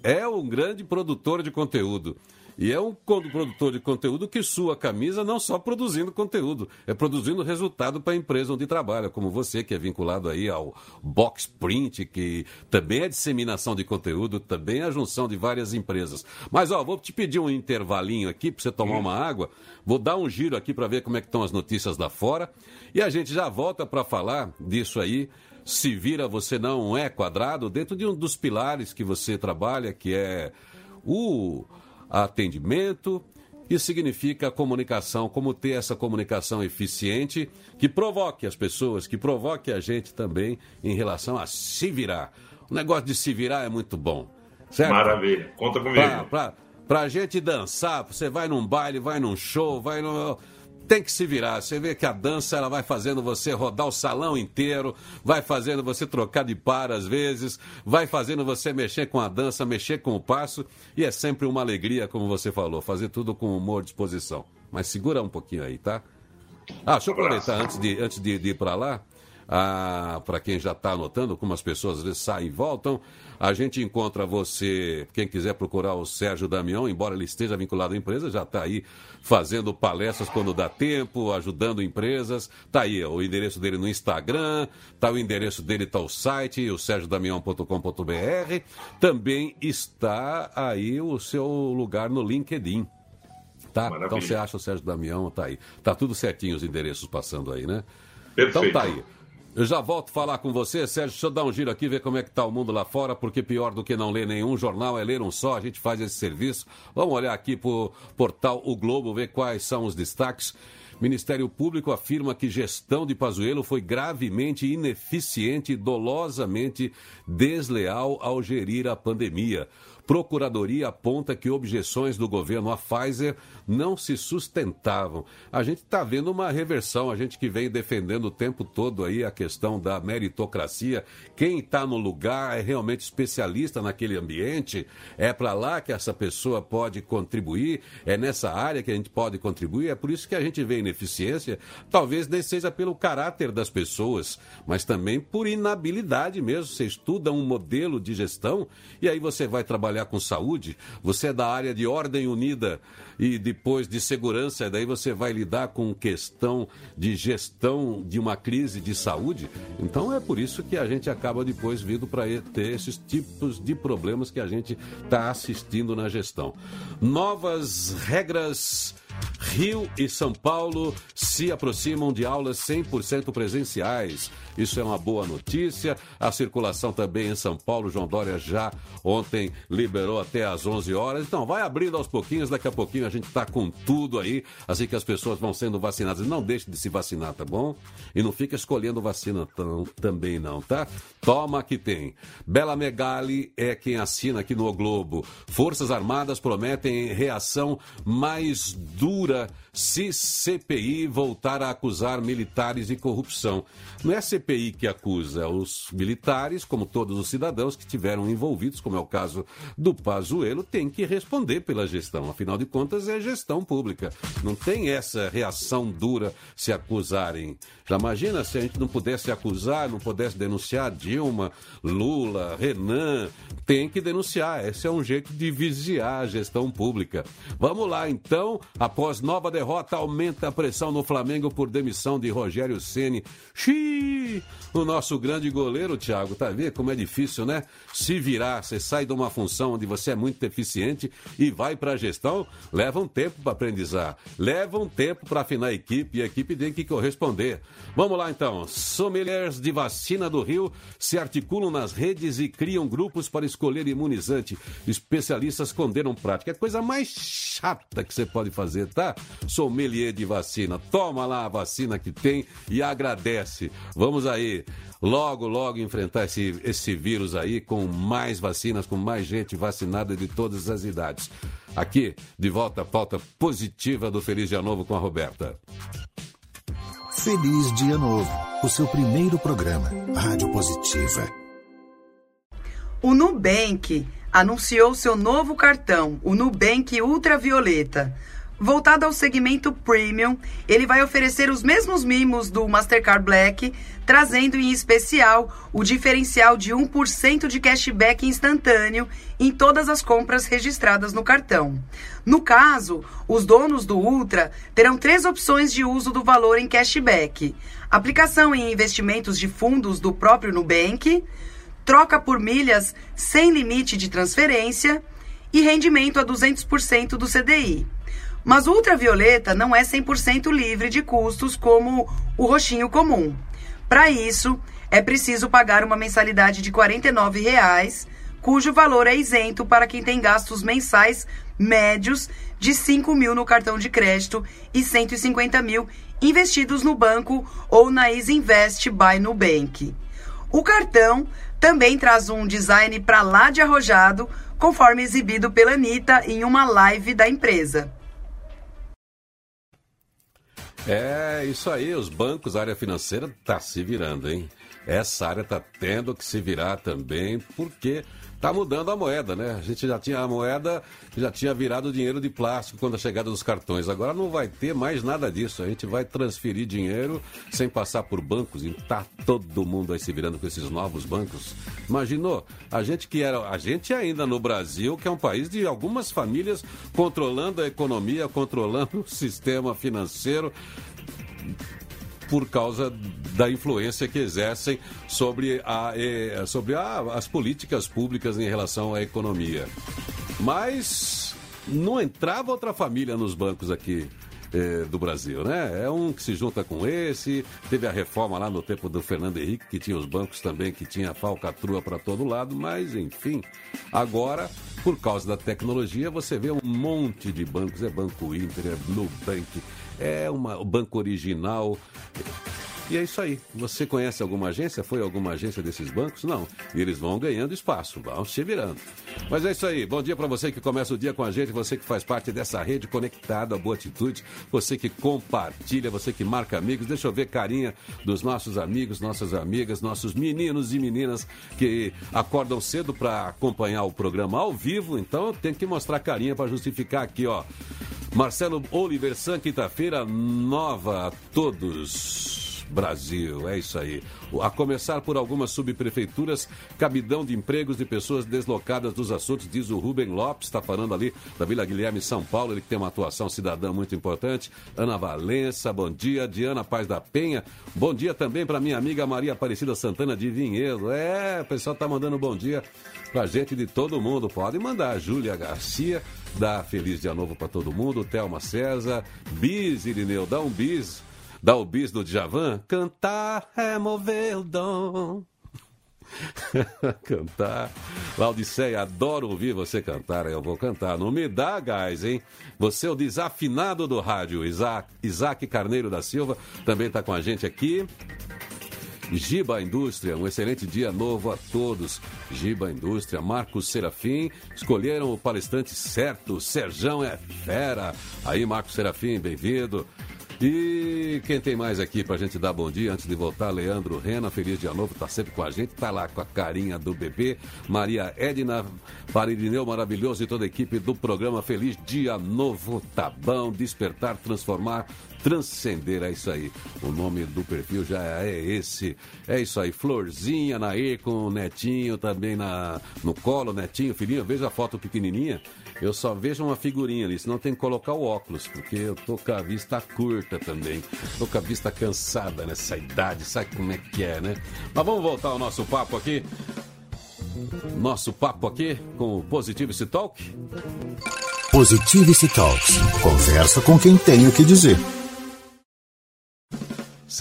é um grande produtor de conteúdo. E é um produtor de conteúdo que sua camisa não só produzindo conteúdo, é produzindo resultado para a empresa onde trabalha, como você que é vinculado aí ao Box Print, que também é disseminação de conteúdo, também é a junção de várias empresas. Mas ó, vou te pedir um intervalinho aqui para você tomar uma água, vou dar um giro aqui para ver como é que estão as notícias lá fora. E a gente já volta para falar disso aí. Se vira você não é quadrado dentro de um dos pilares que você trabalha, que é o atendimento, que significa comunicação, como ter essa comunicação eficiente que provoque as pessoas, que provoque a gente também em relação a se virar. O negócio de se virar é muito bom. Certo? Maravilha, conta comigo. Pra, pra, pra gente dançar, você vai num baile, vai num show, vai no tem que se virar. Você vê que a dança ela vai fazendo você rodar o salão inteiro, vai fazendo você trocar de par às vezes, vai fazendo você mexer com a dança, mexer com o passo, e é sempre uma alegria, como você falou, fazer tudo com humor disposição. Mas segura um pouquinho aí, tá? Ah, deixa eu aproveitar antes de, antes de, de ir para lá. Ah, para quem já está anotando, como as pessoas às vezes saem e voltam, a gente encontra você, quem quiser procurar o Sérgio Damião, embora ele esteja vinculado à empresa, já está aí fazendo palestras quando dá tempo, ajudando empresas. Está aí o endereço dele no Instagram, está o endereço dele, está o site, o sergiodamião.com.br. Também está aí o seu lugar no LinkedIn. Tá? Então você acha o Sérgio Damião, tá aí. Tá tudo certinho os endereços passando aí, né? Perfeito. Então tá aí. Eu já volto a falar com você, Sérgio. Deixa eu dar um giro aqui, ver como é que está o mundo lá fora, porque pior do que não ler nenhum jornal é ler um só. A gente faz esse serviço. Vamos olhar aqui para o portal O Globo, ver quais são os destaques. Ministério Público afirma que gestão de Pazuello foi gravemente ineficiente e dolosamente desleal ao gerir a pandemia. Procuradoria aponta que objeções do governo à Pfizer não se sustentavam. A gente está vendo uma reversão, a gente que vem defendendo o tempo todo aí a questão da meritocracia. Quem está no lugar é realmente especialista naquele ambiente, é para lá que essa pessoa pode contribuir, é nessa área que a gente pode contribuir. É por isso que a gente vê ineficiência, talvez nem seja pelo caráter das pessoas, mas também por inabilidade mesmo. Você estuda um modelo de gestão e aí você vai trabalhar com saúde, você é da área de ordem unida e depois de segurança, daí você vai lidar com questão de gestão de uma crise de saúde. Então é por isso que a gente acaba depois vindo para ter esses tipos de problemas que a gente está assistindo na gestão. Novas regras Rio e São Paulo se aproximam de aulas 100% presenciais. Isso é uma boa notícia. A circulação também em São Paulo, João Dória já ontem liberou até às 11 horas. Então, vai abrindo aos pouquinhos. Daqui a pouquinho a gente está com tudo aí, assim que as pessoas vão sendo vacinadas. Não deixe de se vacinar, tá bom? E não fica escolhendo vacina tão, também não, tá? Toma que tem. Bela Megali é quem assina aqui no o Globo. Forças Armadas prometem reação mais dura se CPI voltar a acusar militares de corrupção. Não é CPI que acusa, os militares, como todos os cidadãos que tiveram envolvidos, como é o caso do Pazuello, têm que responder pela gestão. Afinal de contas, é gestão pública. Não tem essa reação dura se acusarem. Já imagina se a gente não pudesse acusar, não pudesse denunciar Dilma, Lula, Renan. Tem que denunciar. Esse é um jeito de vigiar a gestão pública. Vamos lá, então. Após nova derrota, aumenta a pressão no Flamengo por demissão de Rogério Ceni. Xiii! O nosso grande goleiro, Thiago, tá vendo como é difícil, né? Se virar, você sai de uma função onde você é muito eficiente e vai para a gestão, leva um tempo para aprendizar, leva um tempo para afinar a equipe e a equipe tem que corresponder. Vamos lá então. Sommeliers de vacina do Rio se articulam nas redes e criam grupos para escolher imunizante. Especialistas condenam prática. É a coisa mais chata que você pode fazer, tá? Sommelier de vacina. Toma lá a vacina que tem e agradece. Vamos aí logo, logo enfrentar esse, esse vírus aí com mais vacinas, com mais gente vacinada de todas as idades. Aqui, de volta à pauta positiva do Feliz Dia Novo com a Roberta. Feliz Dia Novo, o seu primeiro programa, Rádio Positiva. O Nubank anunciou seu novo cartão, o Nubank Ultravioleta. Voltado ao segmento premium, ele vai oferecer os mesmos mimos do Mastercard Black, trazendo em especial o diferencial de 1% de cashback instantâneo em todas as compras registradas no cartão. No caso, os donos do Ultra terão três opções de uso do valor em cashback: aplicação em investimentos de fundos do próprio Nubank, troca por milhas sem limite de transferência e rendimento a 200% do CDI. Mas o ultravioleta não é 100% livre de custos como o roxinho comum. Para isso, é preciso pagar uma mensalidade de 49 reais, cujo valor é isento para quem tem gastos mensais médios de 5 mil no cartão de crédito e 150 mil investidos no banco ou na Isinvest by Nubank. O cartão também traz um design para lá de arrojado, conforme exibido pela Anitta em uma live da empresa. É isso aí, os bancos, a área financeira tá se virando, hein? Essa área tá tendo que se virar também, porque tá mudando a moeda, né? A gente já tinha a moeda, já tinha virado dinheiro de plástico quando a chegada dos cartões. Agora não vai ter mais nada disso. A gente vai transferir dinheiro sem passar por bancos e tá todo mundo aí se virando com esses novos bancos. Imaginou? A gente que era, a gente ainda no Brasil, que é um país de algumas famílias controlando a economia, controlando o sistema financeiro por causa da influência que exercem sobre, a, sobre a, as políticas públicas em relação à economia. Mas não entrava outra família nos bancos aqui. Eh, do Brasil, né? É um que se junta com esse. Teve a reforma lá no tempo do Fernando Henrique, que tinha os bancos também, que tinha falcatrua para todo lado, mas enfim. Agora, por causa da tecnologia, você vê um monte de bancos. É Banco Inter, é Blue Bank, é uma, o banco original. E é isso aí. Você conhece alguma agência? Foi alguma agência desses bancos? Não. E eles vão ganhando espaço, vão se virando. Mas é isso aí. Bom dia para você que começa o dia com a gente, você que faz parte dessa rede conectada, Boa Atitude, você que compartilha, você que marca amigos. Deixa eu ver carinha dos nossos amigos, nossas amigas, nossos meninos e meninas que acordam cedo para acompanhar o programa ao vivo. Então tem que mostrar carinha para justificar aqui, ó. Marcelo Oliver San, quinta-feira nova a todos. Brasil. É isso aí. A começar por algumas subprefeituras, cabidão de empregos de pessoas deslocadas dos assuntos, diz o Rubem Lopes, está falando ali da Vila Guilherme, São Paulo, ele tem uma atuação cidadã muito importante. Ana Valença, bom dia. Diana Paz da Penha, bom dia também para minha amiga Maria Aparecida Santana de Vinhedo. É, o pessoal tá mandando bom dia pra gente de todo mundo. Pode mandar. Júlia Garcia, dá feliz dia novo para todo mundo. Thelma César, bis, Irineu, dá um bis. Dá o bis do Djavan. Cantar é mover o dom. cantar. Laudiceia, adoro ouvir você cantar. Eu vou cantar. Não me dá gás, hein? Você é o desafinado do rádio. Isaac, Isaac Carneiro da Silva também está com a gente aqui. Giba Indústria, um excelente dia novo a todos. Giba Indústria, Marcos Serafim, escolheram o palestrante certo. Serjão é fera. Aí, Marcos Serafim, bem-vindo. E quem tem mais aqui pra gente dar bom dia antes de voltar? Leandro Rena, feliz dia novo, tá sempre com a gente, tá lá com a carinha do bebê. Maria Edna, Paririneu maravilhoso e toda a equipe do programa Feliz Dia Novo, tá bom? Despertar, transformar, transcender, é isso aí. O nome do perfil já é esse. É isso aí, Florzinha, Nair com o Netinho também na, no colo, Netinho, filhinho, veja a foto pequenininha. Eu só vejo uma figurinha ali, senão tem que colocar o óculos, porque eu tô com a vista curta também. Tô com a vista cansada nessa idade, sabe como é que é, né? Mas vamos voltar ao nosso papo aqui. Nosso papo aqui com o Positivity Talk. Positivity Talks. Conversa com quem tem o que dizer.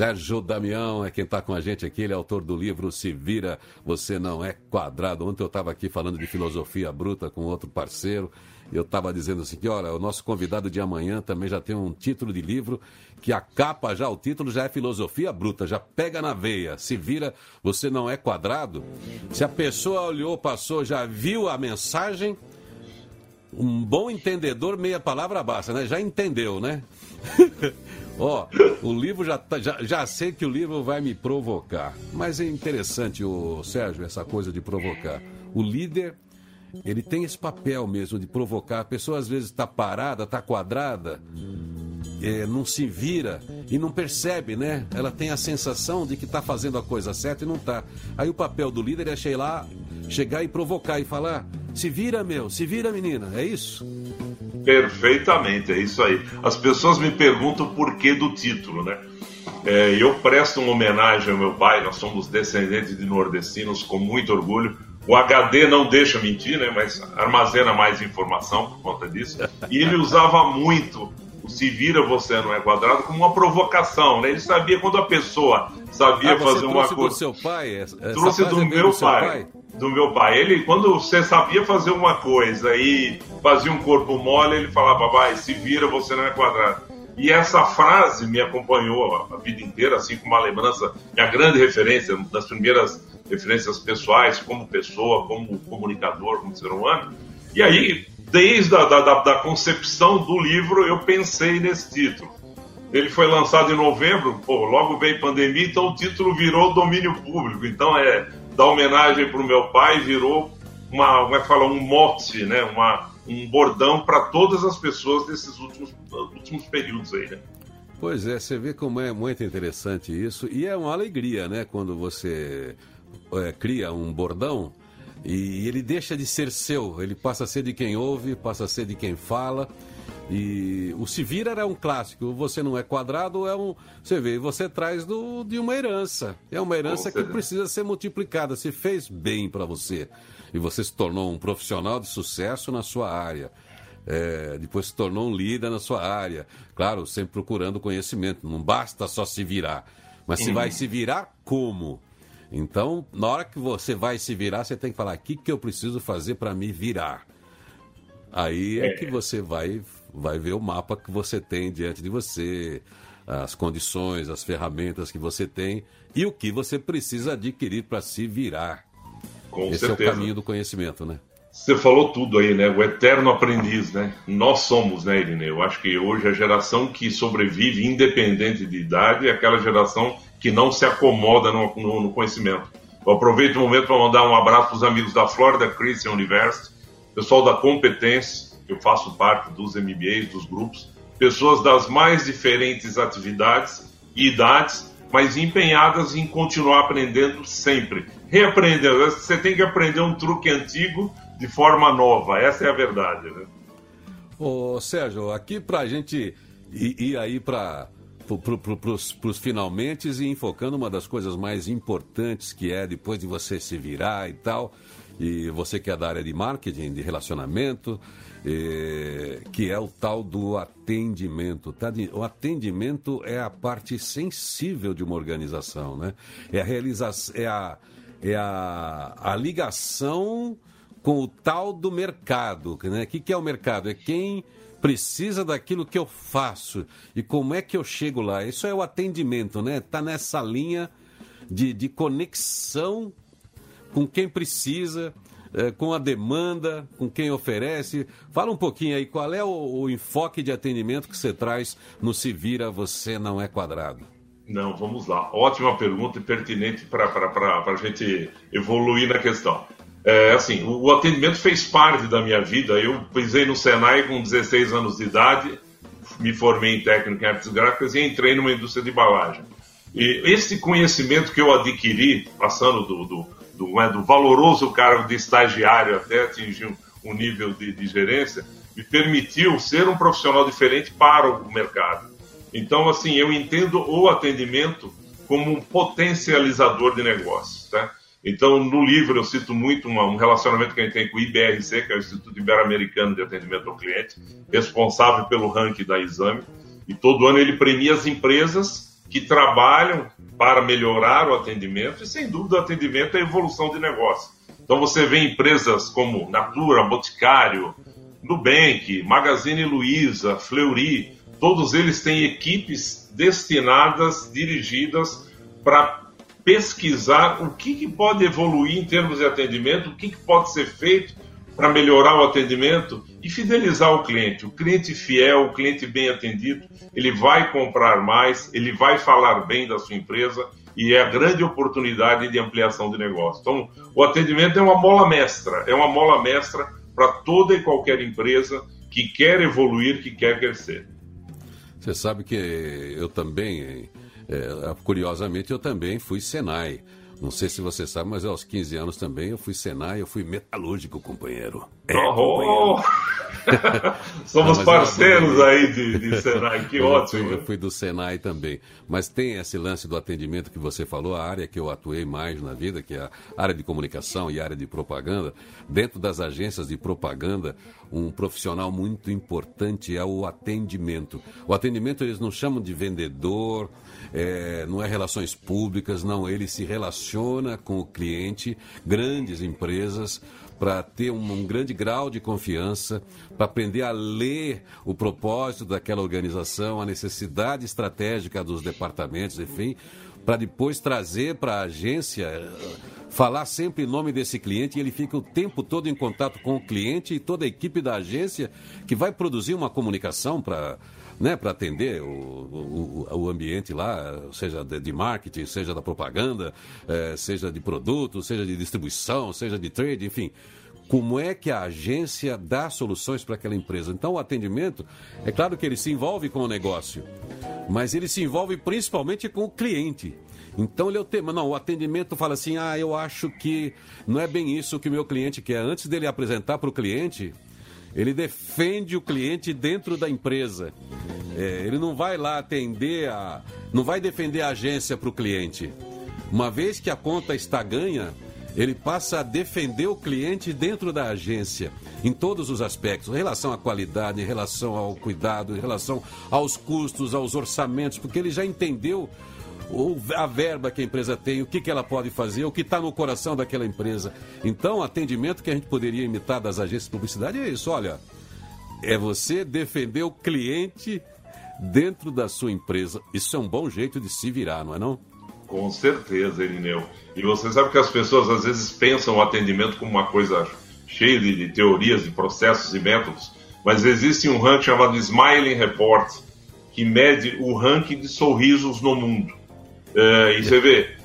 Sérgio Damião é quem está com a gente aqui, ele é autor do livro Se Vira, Você Não É Quadrado. Ontem eu estava aqui falando de filosofia bruta com outro parceiro, eu estava dizendo assim que, olha, o nosso convidado de amanhã também já tem um título de livro, que a capa já, o título já é filosofia bruta, já pega na veia. Se vira, você não é quadrado. Se a pessoa olhou, passou, já viu a mensagem, um bom entendedor, meia palavra basta, né? Já entendeu, né? Ó, oh, o livro já, tá, já, já sei que o livro vai me provocar. Mas é interessante, o Sérgio, essa coisa de provocar. O líder, ele tem esse papel mesmo de provocar. A pessoa às vezes está parada, está quadrada, é, não se vira e não percebe, né? Ela tem a sensação de que está fazendo a coisa certa e não está. Aí o papel do líder é chegar, chegar e provocar e falar: se vira, meu, se vira, menina. É isso? Perfeitamente, é isso aí. As pessoas me perguntam o porquê do título, né? É, eu presto uma homenagem ao meu pai, nós somos descendentes de nordestinos com muito orgulho. O HD não deixa mentir, né? Mas armazena mais informação por conta disso. E ele usava muito se vira você não é quadrado como uma provocação, né? Ele sabia quando a pessoa sabia ah, fazer uma coisa. Do seu pai? Essa trouxe do meu do pai. pai do meu pai. Ele, quando você sabia fazer uma coisa e fazia um corpo mole, ele falava, vai, se vira, você não é quadrado. E essa frase me acompanhou a vida inteira, assim como uma lembrança, minha grande referência, das primeiras referências pessoais, como pessoa, como comunicador, como ser humano. E aí, desde a da, da, da concepção do livro, eu pensei nesse título. Ele foi lançado em novembro, pô, logo veio pandemia, então o título virou domínio público. Então é da homenagem para o meu pai virou uma, como é que fala, um mote, né? Uma, um bordão para todas as pessoas desses últimos, últimos períodos aí, né? Pois é, você vê como é muito interessante isso e é uma alegria, né? Quando você é, cria um bordão e ele deixa de ser seu, ele passa a ser de quem ouve, passa a ser de quem fala e o se vira era um clássico. Você não é quadrado, é um. Você vê, você traz do, de uma herança. É uma herança que precisa ser multiplicada. Se fez bem para você e você se tornou um profissional de sucesso na sua área. É, depois se tornou um líder na sua área. Claro, sempre procurando conhecimento. Não basta só se virar. Mas se vai se virar, como? Então, na hora que você vai se virar, você tem que falar: o que, que eu preciso fazer para me virar? Aí é, é que você vai vai ver o mapa que você tem diante de você, as condições, as ferramentas que você tem e o que você precisa adquirir para se virar. Com Esse certeza. é o caminho do conhecimento, né? Você falou tudo aí, né? O eterno aprendiz, né? Nós somos, né, Irine? Eu acho que hoje a geração que sobrevive, independente de idade, é aquela geração que não se acomoda no, no, no conhecimento. Eu aproveito o momento para mandar um abraço para os amigos da Florida Christian University, pessoal da Competência, eu faço parte dos MBAs, dos grupos, pessoas das mais diferentes atividades e idades, mas empenhadas em continuar aprendendo sempre. Reaprendendo. Você tem que aprender um truque antigo de forma nova. Essa é a verdade. Né? Ô, Sérgio, aqui para a gente ir, ir aí para pros, pros finalmente e enfocando uma das coisas mais importantes que é depois de você se virar e tal, e você que é da área de marketing, de relacionamento, que é o tal do atendimento. Tá? O atendimento é a parte sensível de uma organização, né? É a realização, é a, é a, a ligação com o tal do mercado. Né? O que, que é o mercado? É quem precisa daquilo que eu faço e como é que eu chego lá. Isso é o atendimento, né? Tá nessa linha de, de conexão com quem precisa, é, com a demanda, com quem oferece. Fala um pouquinho aí, qual é o, o enfoque de atendimento que você traz no Se Vira, Você Não É Quadrado? Não, vamos lá. Ótima pergunta e pertinente para a gente evoluir na questão. É, assim, o atendimento fez parte da minha vida. Eu pisei no Senai com 16 anos de idade, me formei em técnico em artes gráficas e entrei numa indústria de embalagem. E esse conhecimento que eu adquiri, passando do, do, do, né, do valoroso cargo de estagiário até atingir um, um nível de, de gerência, me permitiu ser um profissional diferente para o mercado. Então, assim, eu entendo o atendimento como um potencializador de negócios. Tá? Então, no livro, eu cito muito uma, um relacionamento que a gente tem com o IBRC, que é o Instituto Ibero-Americano de Atendimento ao Cliente, responsável pelo ranking da Exame. E todo ano ele premia as empresas que trabalham para melhorar o atendimento, e sem dúvida o atendimento é evolução de negócio. Então, você vê empresas como Natura, Boticário, Nubank, Magazine Luiza, Fleury, todos eles têm equipes destinadas, dirigidas para pesquisar o que, que pode evoluir em termos de atendimento, o que, que pode ser feito para melhorar o atendimento e fidelizar o cliente. O cliente fiel, o cliente bem atendido, ele vai comprar mais, ele vai falar bem da sua empresa e é a grande oportunidade de ampliação de negócio. Então, o atendimento é uma mola mestra, é uma mola mestra para toda e qualquer empresa que quer evoluir, que quer crescer. Você sabe que eu também é, curiosamente, eu também fui Senai. Não sei se você sabe, mas aos 15 anos também eu fui Senai, eu fui metalúrgico, companheiro. É, oh, companheiro. Somos Não, parceiros aí de, de, Senai, que eu ótimo. Fui, eu fui do Senai também. Mas tem esse lance do atendimento que você falou, a área que eu atuei mais na vida, que é a área de comunicação e área de propaganda. Dentro das agências de propaganda, um profissional muito importante é o atendimento. O atendimento eles não chamam de vendedor, é, não é relações públicas, não. Ele se relaciona com o cliente, grandes empresas, para ter um, um, grande grau de confiança, para aprender a ler o propósito daquela organização, a necessidade estratégica dos departamentos, enfim, para depois trazer para a agência, falar sempre em nome desse cliente e ele fica o tempo todo em contato com o cliente e toda a equipe da agência que vai produzir uma comunicação para né, para atender o, o, o, ambiente lá, seja de, marketing, seja da propaganda, é, seja de produto, seja de distribuição, seja de trade, enfim. Como é que a agência dá soluções para aquela empresa? Então, o atendimento, é claro que ele se envolve com o negócio, mas ele se envolve principalmente com o cliente. Então ele é o tema. Não, o atendimento fala assim: ah, eu acho que não é bem isso que o meu cliente quer. Antes dele apresentar para o cliente, ele defende o cliente dentro da empresa. É, ele não vai lá atender a. não vai defender a agência para o cliente. Uma vez que a conta está ganha, ele passa a defender o cliente dentro da agência, em todos os aspectos, em relação à qualidade, em relação ao cuidado, em relação aos custos, aos orçamentos, porque ele já entendeu a verba que a empresa tem, o que, que ela pode fazer, o que está no coração daquela empresa. Então, o atendimento que a gente poderia imitar das agências de publicidade é isso: olha, é você defender o cliente dentro da sua empresa. Isso é um bom jeito de se virar, não é não? Com certeza, Irineu. E você sabe que as pessoas às vezes pensam o atendimento como uma coisa cheia de, de teorias, de processos e métodos, mas existe um ranking chamado Smiling Report que mede o ranking de sorrisos no mundo. É, e você vê,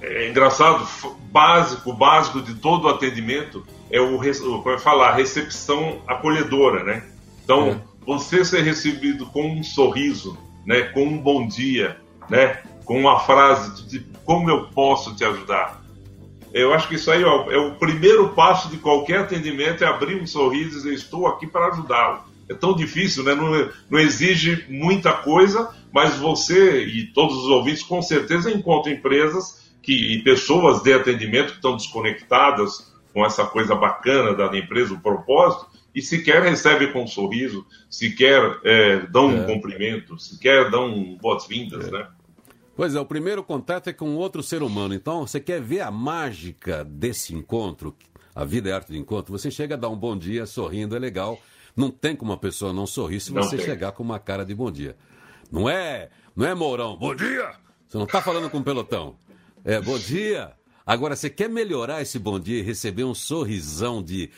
é engraçado, básico, básico de todo o atendimento é o, como é falar, a recepção acolhedora, né? Então, é. você ser recebido com um sorriso, né, com um bom dia, né, com uma frase de como eu posso te ajudar. Eu acho que isso aí ó, é o primeiro passo de qualquer atendimento, é abrir um sorriso e dizer, estou aqui para ajudá-lo. É tão difícil, né? Não, não, exige muita coisa, mas você e todos os ouvintes com certeza encontram empresas que, e pessoas de atendimento que estão desconectadas com essa coisa bacana da empresa, o propósito, e sequer recebe com um sorriso, sequer é, dão um é. cumprimento, sequer dão boas-vindas, é. né? Pois é, o primeiro contato é com outro ser humano. Então, você quer ver a mágica desse encontro? A vida é arte de encontro. Você chega a dar um bom dia sorrindo, é legal. Não tem como uma pessoa não sorrir se você chegar com uma cara de bom dia. Não é, não é Mourão, bom dia! Você não está falando com um pelotão. É, bom dia! Agora, você quer melhorar esse bom dia e receber um sorrisão de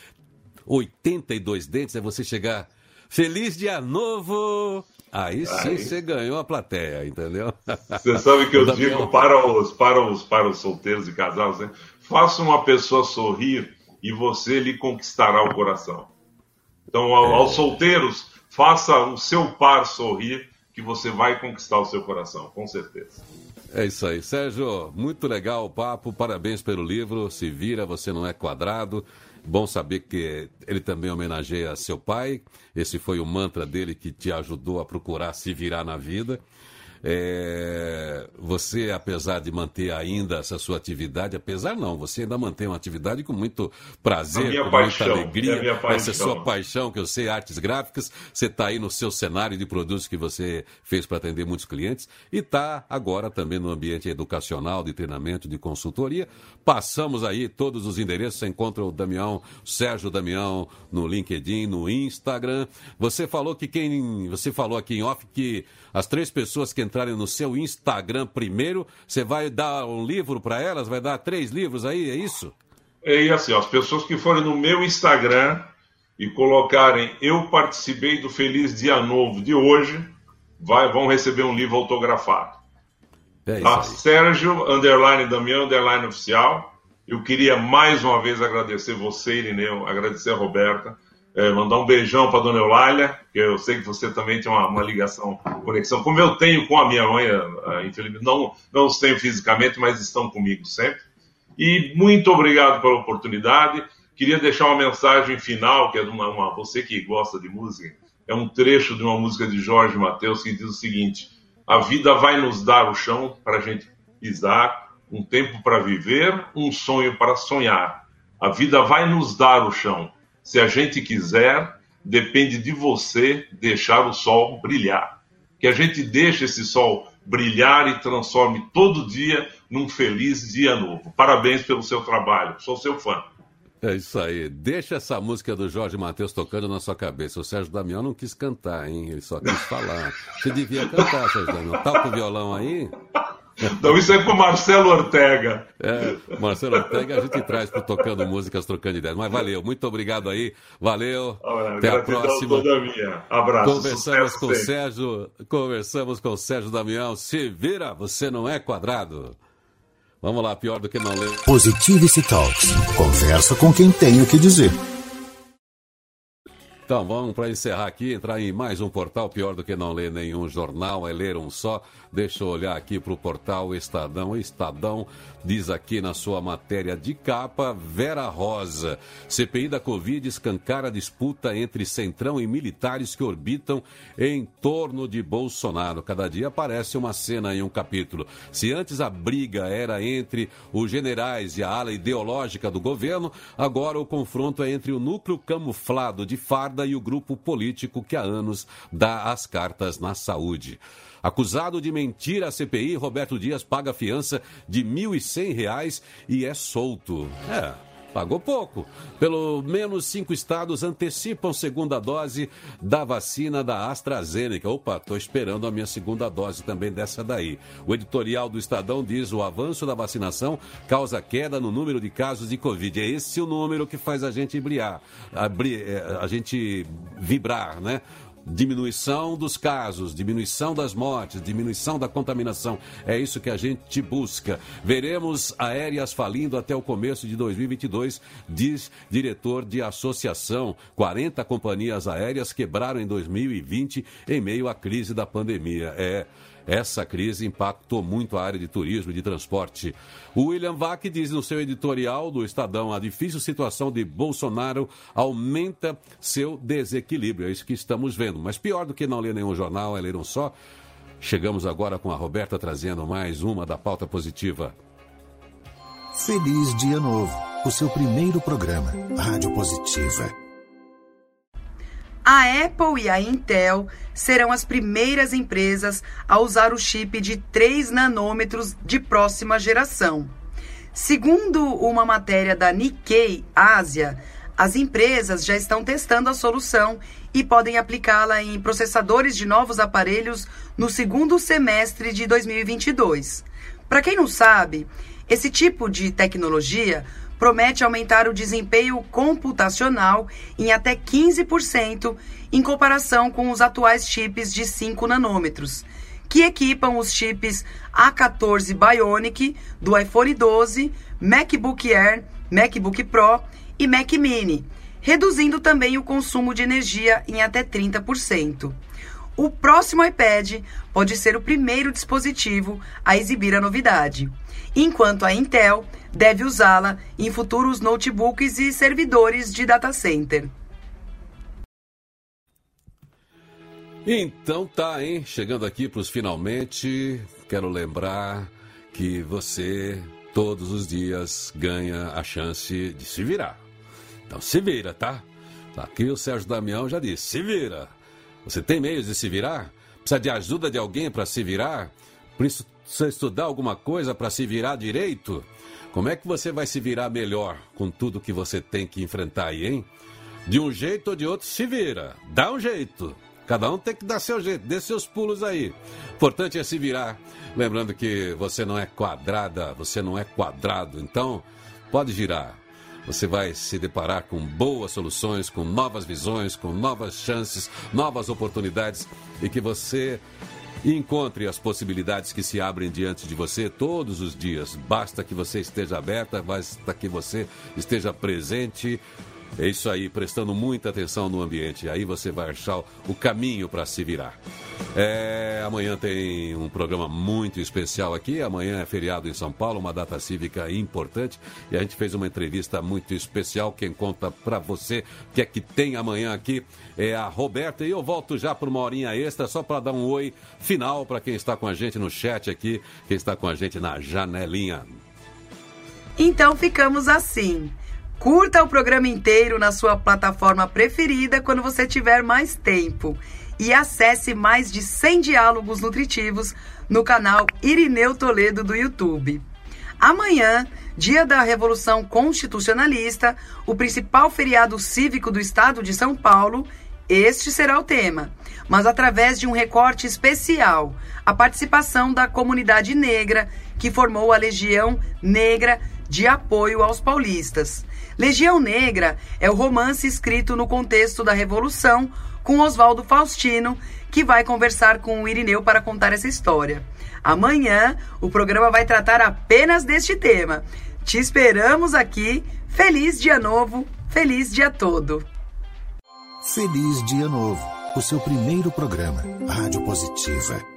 82 dentes? É você chegar, feliz dia novo! Aí sim você ganhou a plateia, entendeu? Você sabe que eu digo para os, para, os, para os solteiros e casados, né? Faça uma pessoa sorrir e você lhe conquistará o coração. Então, ao, é. aos solteiros, faça o seu par sorrir que você vai conquistar o seu coração, com certeza. É isso aí. Sérgio, muito legal o papo, parabéns pelo livro. Se vira, você não é quadrado. Bom saber que ele também homenageia seu pai. Esse foi o mantra dele que te ajudou a procurar se virar na vida. É, você, apesar de manter ainda essa sua atividade, apesar não, você ainda mantém uma atividade com muito prazer, com paixão, muita alegria, essa sua paixão, que eu sei, artes gráficas, você está aí no seu cenário de produtos que você fez para atender muitos clientes e está agora também no ambiente educacional, de treinamento, de consultoria. Passamos aí todos os endereços, você encontra o Damião, o Sérgio Damião, no LinkedIn, no Instagram. Você falou que quem. Você falou aqui em off que as três pessoas que entrarem no seu Instagram primeiro, você vai dar um livro para elas? Vai dar três livros aí, é isso? É assim, ó, as pessoas que forem no meu Instagram e colocarem eu participei do Feliz Dia Novo de hoje, vai, vão receber um livro autografado. É tá? Sérgio, underline Damião, underline oficial. Eu queria mais uma vez agradecer você, Irineu, agradecer a Roberta é, mandar um beijão para dona Eulália, que eu sei que você também tem uma, uma, ligação, conexão, como eu tenho com a minha mãe, infelizmente, não, não os tenho fisicamente, mas estão comigo sempre. E muito obrigado pela oportunidade. Queria deixar uma mensagem final, que é de uma, uma você que gosta de música, é um trecho de uma música de Jorge Mateus que diz o seguinte: A vida vai nos dar o chão para a gente pisar, um tempo para viver, um sonho para sonhar. A vida vai nos dar o chão se a gente quiser, depende de você deixar o sol brilhar. Que a gente deixe esse sol brilhar e transforme todo dia num feliz dia novo. Parabéns pelo seu trabalho, sou seu fã. É isso aí. Deixa essa música do Jorge Matheus tocando na sua cabeça. O Sérgio Damião não quis cantar, hein? Ele só quis falar. Você devia cantar, Sérgio Damião. Tá com o violão aí? Então isso é com o Marcelo Ortega. É, Marcelo Ortega a gente traz para Tocando Músicas, Trocando Ideias. Mas valeu, muito obrigado aí. Valeu. Até a próxima. Toda minha. Abraço. Conversamos com o Sérgio, conversamos com o Sérgio Damião. Se vira, você não é quadrado. Vamos lá, pior do que não ler. Positivity Talks. Conversa com quem tem o que dizer. Então, vamos para encerrar aqui, entrar em mais um portal, pior do que não ler nenhum jornal, é ler um só. Deixa eu olhar aqui para o portal Estadão. Estadão diz aqui na sua matéria de capa, Vera Rosa. CPI da Covid escancara a disputa entre Centrão e militares que orbitam em torno de Bolsonaro. Cada dia aparece uma cena em um capítulo. Se antes a briga era entre os generais e a ala ideológica do governo, agora o confronto é entre o núcleo camuflado de farda e o grupo político que há anos dá as cartas na saúde. Acusado de mentir à CPI, Roberto Dias paga fiança de R$ 1.100 e é solto. É, pagou pouco. Pelo menos cinco estados antecipam segunda dose da vacina da AstraZeneca. Opa, estou esperando a minha segunda dose também dessa daí. O editorial do Estadão diz o avanço da vacinação causa queda no número de casos de Covid. É esse o número que faz a gente brilhar, a, a gente vibrar, né? Diminuição dos casos, diminuição das mortes, diminuição da contaminação. É isso que a gente busca. Veremos aéreas falindo até o começo de 2022, diz diretor de associação. 40 companhias aéreas quebraram em 2020 em meio à crise da pandemia. É. Essa crise impactou muito a área de turismo e de transporte. O William Vac diz no seu editorial do Estadão: a difícil situação de Bolsonaro aumenta seu desequilíbrio. É isso que estamos vendo. Mas pior do que não ler nenhum jornal é ler um só. Chegamos agora com a Roberta trazendo mais uma da pauta positiva. Feliz Dia Novo, o seu primeiro programa, Rádio Positiva a Apple e a Intel serão as primeiras empresas a usar o chip de 3 nanômetros de próxima geração. Segundo uma matéria da Nikkei Ásia, as empresas já estão testando a solução e podem aplicá-la em processadores de novos aparelhos no segundo semestre de 2022. Para quem não sabe, esse tipo de tecnologia promete aumentar o desempenho computacional em até 15% em comparação com os atuais chips de 5 nanômetros, que equipam os chips A14 Bionic do iPhone 12, MacBook Air, MacBook Pro e Mac Mini, reduzindo também o consumo de energia em até 30%. O próximo iPad pode ser o primeiro dispositivo a exibir a novidade, enquanto a Intel deve usá-la em futuros notebooks e servidores de data center. Então tá, hein? Chegando aqui para os finalmente, quero lembrar que você todos os dias ganha a chance de se virar. Então se vira, tá? Aqui o Sérgio Damião já disse: se vira. Você tem meios de se virar? Precisa de ajuda de alguém para se virar? Precisa estudar alguma coisa para se virar direito? Como é que você vai se virar melhor com tudo que você tem que enfrentar aí, hein? De um jeito ou de outro, se vira. Dá um jeito. Cada um tem que dar seu jeito, dê seus pulos aí. Importante é se virar. Lembrando que você não é quadrada, você não é quadrado. Então, pode girar. Você vai se deparar com boas soluções, com novas visões, com novas chances, novas oportunidades e que você encontre as possibilidades que se abrem diante de você todos os dias. Basta que você esteja aberta, basta que você esteja presente é isso aí, prestando muita atenção no ambiente. Aí você vai achar o caminho para se virar. É, amanhã tem um programa muito especial aqui. Amanhã é feriado em São Paulo, uma data cívica importante. E a gente fez uma entrevista muito especial. Quem conta para você o que é que tem amanhã aqui é a Roberta. E eu volto já por uma horinha extra, só para dar um oi final para quem está com a gente no chat aqui, quem está com a gente na janelinha. Então ficamos assim. Curta o programa inteiro na sua plataforma preferida quando você tiver mais tempo. E acesse mais de 100 diálogos nutritivos no canal Irineu Toledo do YouTube. Amanhã, dia da Revolução Constitucionalista, o principal feriado cívico do estado de São Paulo, este será o tema, mas através de um recorte especial, a participação da comunidade negra que formou a Legião Negra de Apoio aos Paulistas. Legião Negra é o romance escrito no contexto da Revolução com Oswaldo Faustino, que vai conversar com o Irineu para contar essa história. Amanhã o programa vai tratar apenas deste tema. Te esperamos aqui. Feliz dia novo, feliz dia todo. Feliz dia novo, o seu primeiro programa, Rádio Positiva.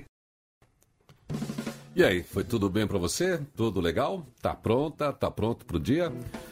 e aí, foi tudo bem para você? Tudo legal? Tá pronta? Tá pronto pro dia?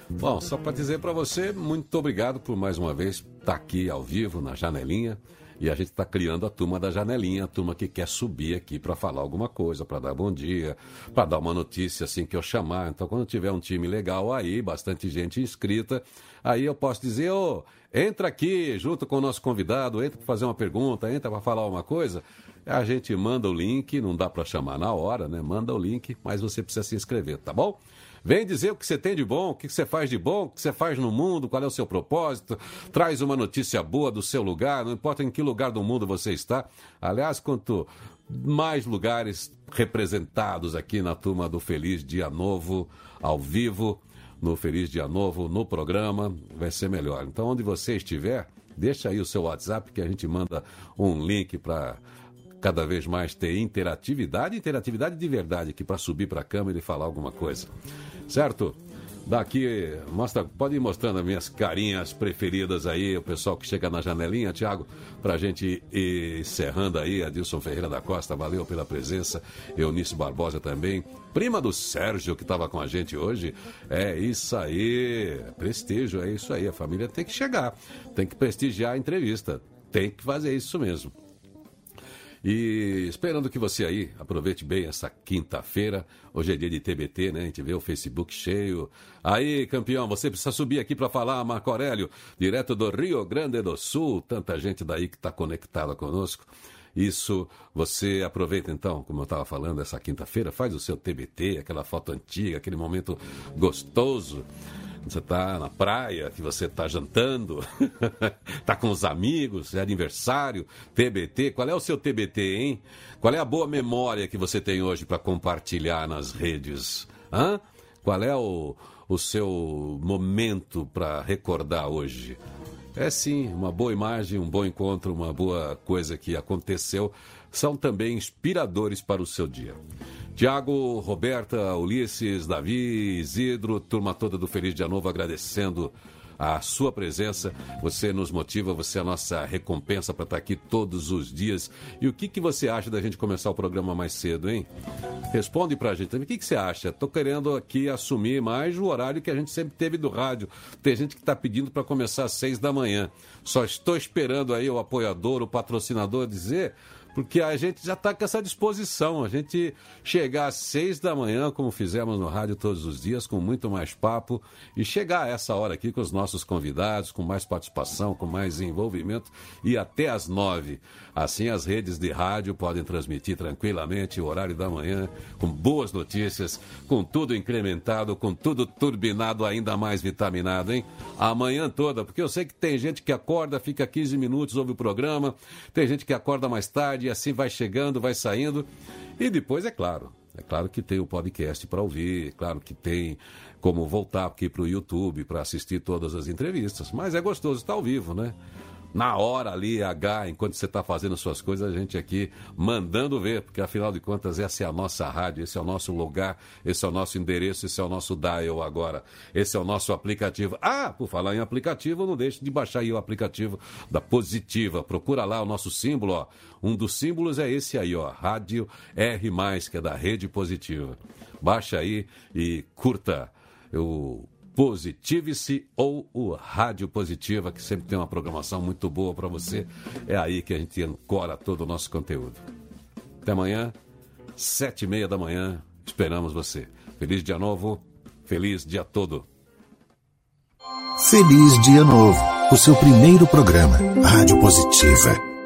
Bom, só para dizer para você, muito obrigado por mais uma vez estar tá aqui ao vivo na janelinha. E a gente está criando a turma da janelinha, a turma que quer subir aqui para falar alguma coisa, para dar bom dia, para dar uma notícia assim que eu chamar. Então, quando tiver um time legal aí, bastante gente inscrita, aí eu posso dizer, ô, oh, entra aqui junto com o nosso convidado, entra para fazer uma pergunta, entra para falar uma coisa. A gente manda o link, não dá para chamar na hora, né? Manda o link, mas você precisa se inscrever, tá bom? Vem dizer o que você tem de bom, o que você faz de bom, o que você faz no mundo, qual é o seu propósito. Traz uma notícia boa do seu lugar, não importa em que lugar do mundo você está. Aliás, quanto mais lugares representados aqui na turma do Feliz Dia Novo, ao vivo, no Feliz Dia Novo, no programa, vai ser melhor. Então, onde você estiver, deixa aí o seu WhatsApp que a gente manda um link para cada vez mais ter interatividade, interatividade de verdade aqui para subir para a câmera e falar alguma coisa. Certo? Daqui, mostra, pode ir mostrando as minhas carinhas preferidas aí, o pessoal que chega na janelinha, Tiago, para a gente ir encerrando aí, Adilson Ferreira da Costa, valeu pela presença, Eunice Barbosa também, prima do Sérgio que estava com a gente hoje, é isso aí, prestígio, é isso aí, a família tem que chegar, tem que prestigiar a entrevista, tem que fazer isso mesmo. E esperando que você aí aproveite bem essa quinta-feira. Hoje é dia de TBT, né? A gente vê o Facebook cheio. Aí, campeão, você precisa subir aqui para falar, Marco Aurélio, direto do Rio Grande do Sul. Tanta gente daí que está conectada conosco. Isso, você aproveita então, como eu estava falando, essa quinta-feira, faz o seu TBT, aquela foto antiga, aquele momento gostoso você está na praia, que você está jantando, está com os amigos, é aniversário, TBT. Qual é o seu TBT, hein? Qual é a boa memória que você tem hoje para compartilhar nas redes? Hã? Qual é o, o seu momento para recordar hoje? É sim, uma boa imagem, um bom encontro, uma boa coisa que aconteceu, são também inspiradores para o seu dia. Tiago, Roberta, Ulisses, Davi, Isidro, turma toda do Feliz Dia Novo agradecendo a sua presença. Você nos motiva, você é a nossa recompensa para estar aqui todos os dias. E o que, que você acha da gente começar o programa mais cedo, hein? Responde para a gente também. O que, que você acha? Estou querendo aqui assumir mais o horário que a gente sempre teve do rádio. Tem gente que está pedindo para começar às seis da manhã. Só estou esperando aí o apoiador, o patrocinador dizer porque a gente já está com essa disposição. A gente chegar às seis da manhã, como fizemos no rádio todos os dias, com muito mais papo, e chegar a essa hora aqui com os nossos convidados, com mais participação, com mais envolvimento, e até às nove. Assim, as redes de rádio podem transmitir tranquilamente o horário da manhã, com boas notícias, com tudo incrementado, com tudo turbinado, ainda mais vitaminado, hein? A manhã toda, porque eu sei que tem gente que acorda, fica 15 minutos, ouve o programa, tem gente que acorda mais tarde e assim vai chegando, vai saindo. E depois, é claro, é claro que tem o podcast para ouvir, é claro que tem como voltar aqui para o YouTube para assistir todas as entrevistas. Mas é gostoso estar ao vivo, né? Na hora ali, H, enquanto você está fazendo suas coisas, a gente aqui mandando ver, porque afinal de contas essa é a nossa rádio, esse é o nosso lugar, esse é o nosso endereço, esse é o nosso dial agora, esse é o nosso aplicativo. Ah, por falar em aplicativo, não deixe de baixar aí o aplicativo da Positiva, procura lá o nosso símbolo, ó. Um dos símbolos é esse aí, ó, Rádio R+, que é da Rede Positiva. Baixa aí e curta. Eu Positive-se ou o Rádio Positiva, que sempre tem uma programação muito boa para você. É aí que a gente ancora todo o nosso conteúdo. Até amanhã, sete e meia da manhã, esperamos você. Feliz dia novo, feliz dia todo. Feliz dia novo, o seu primeiro programa, Rádio Positiva.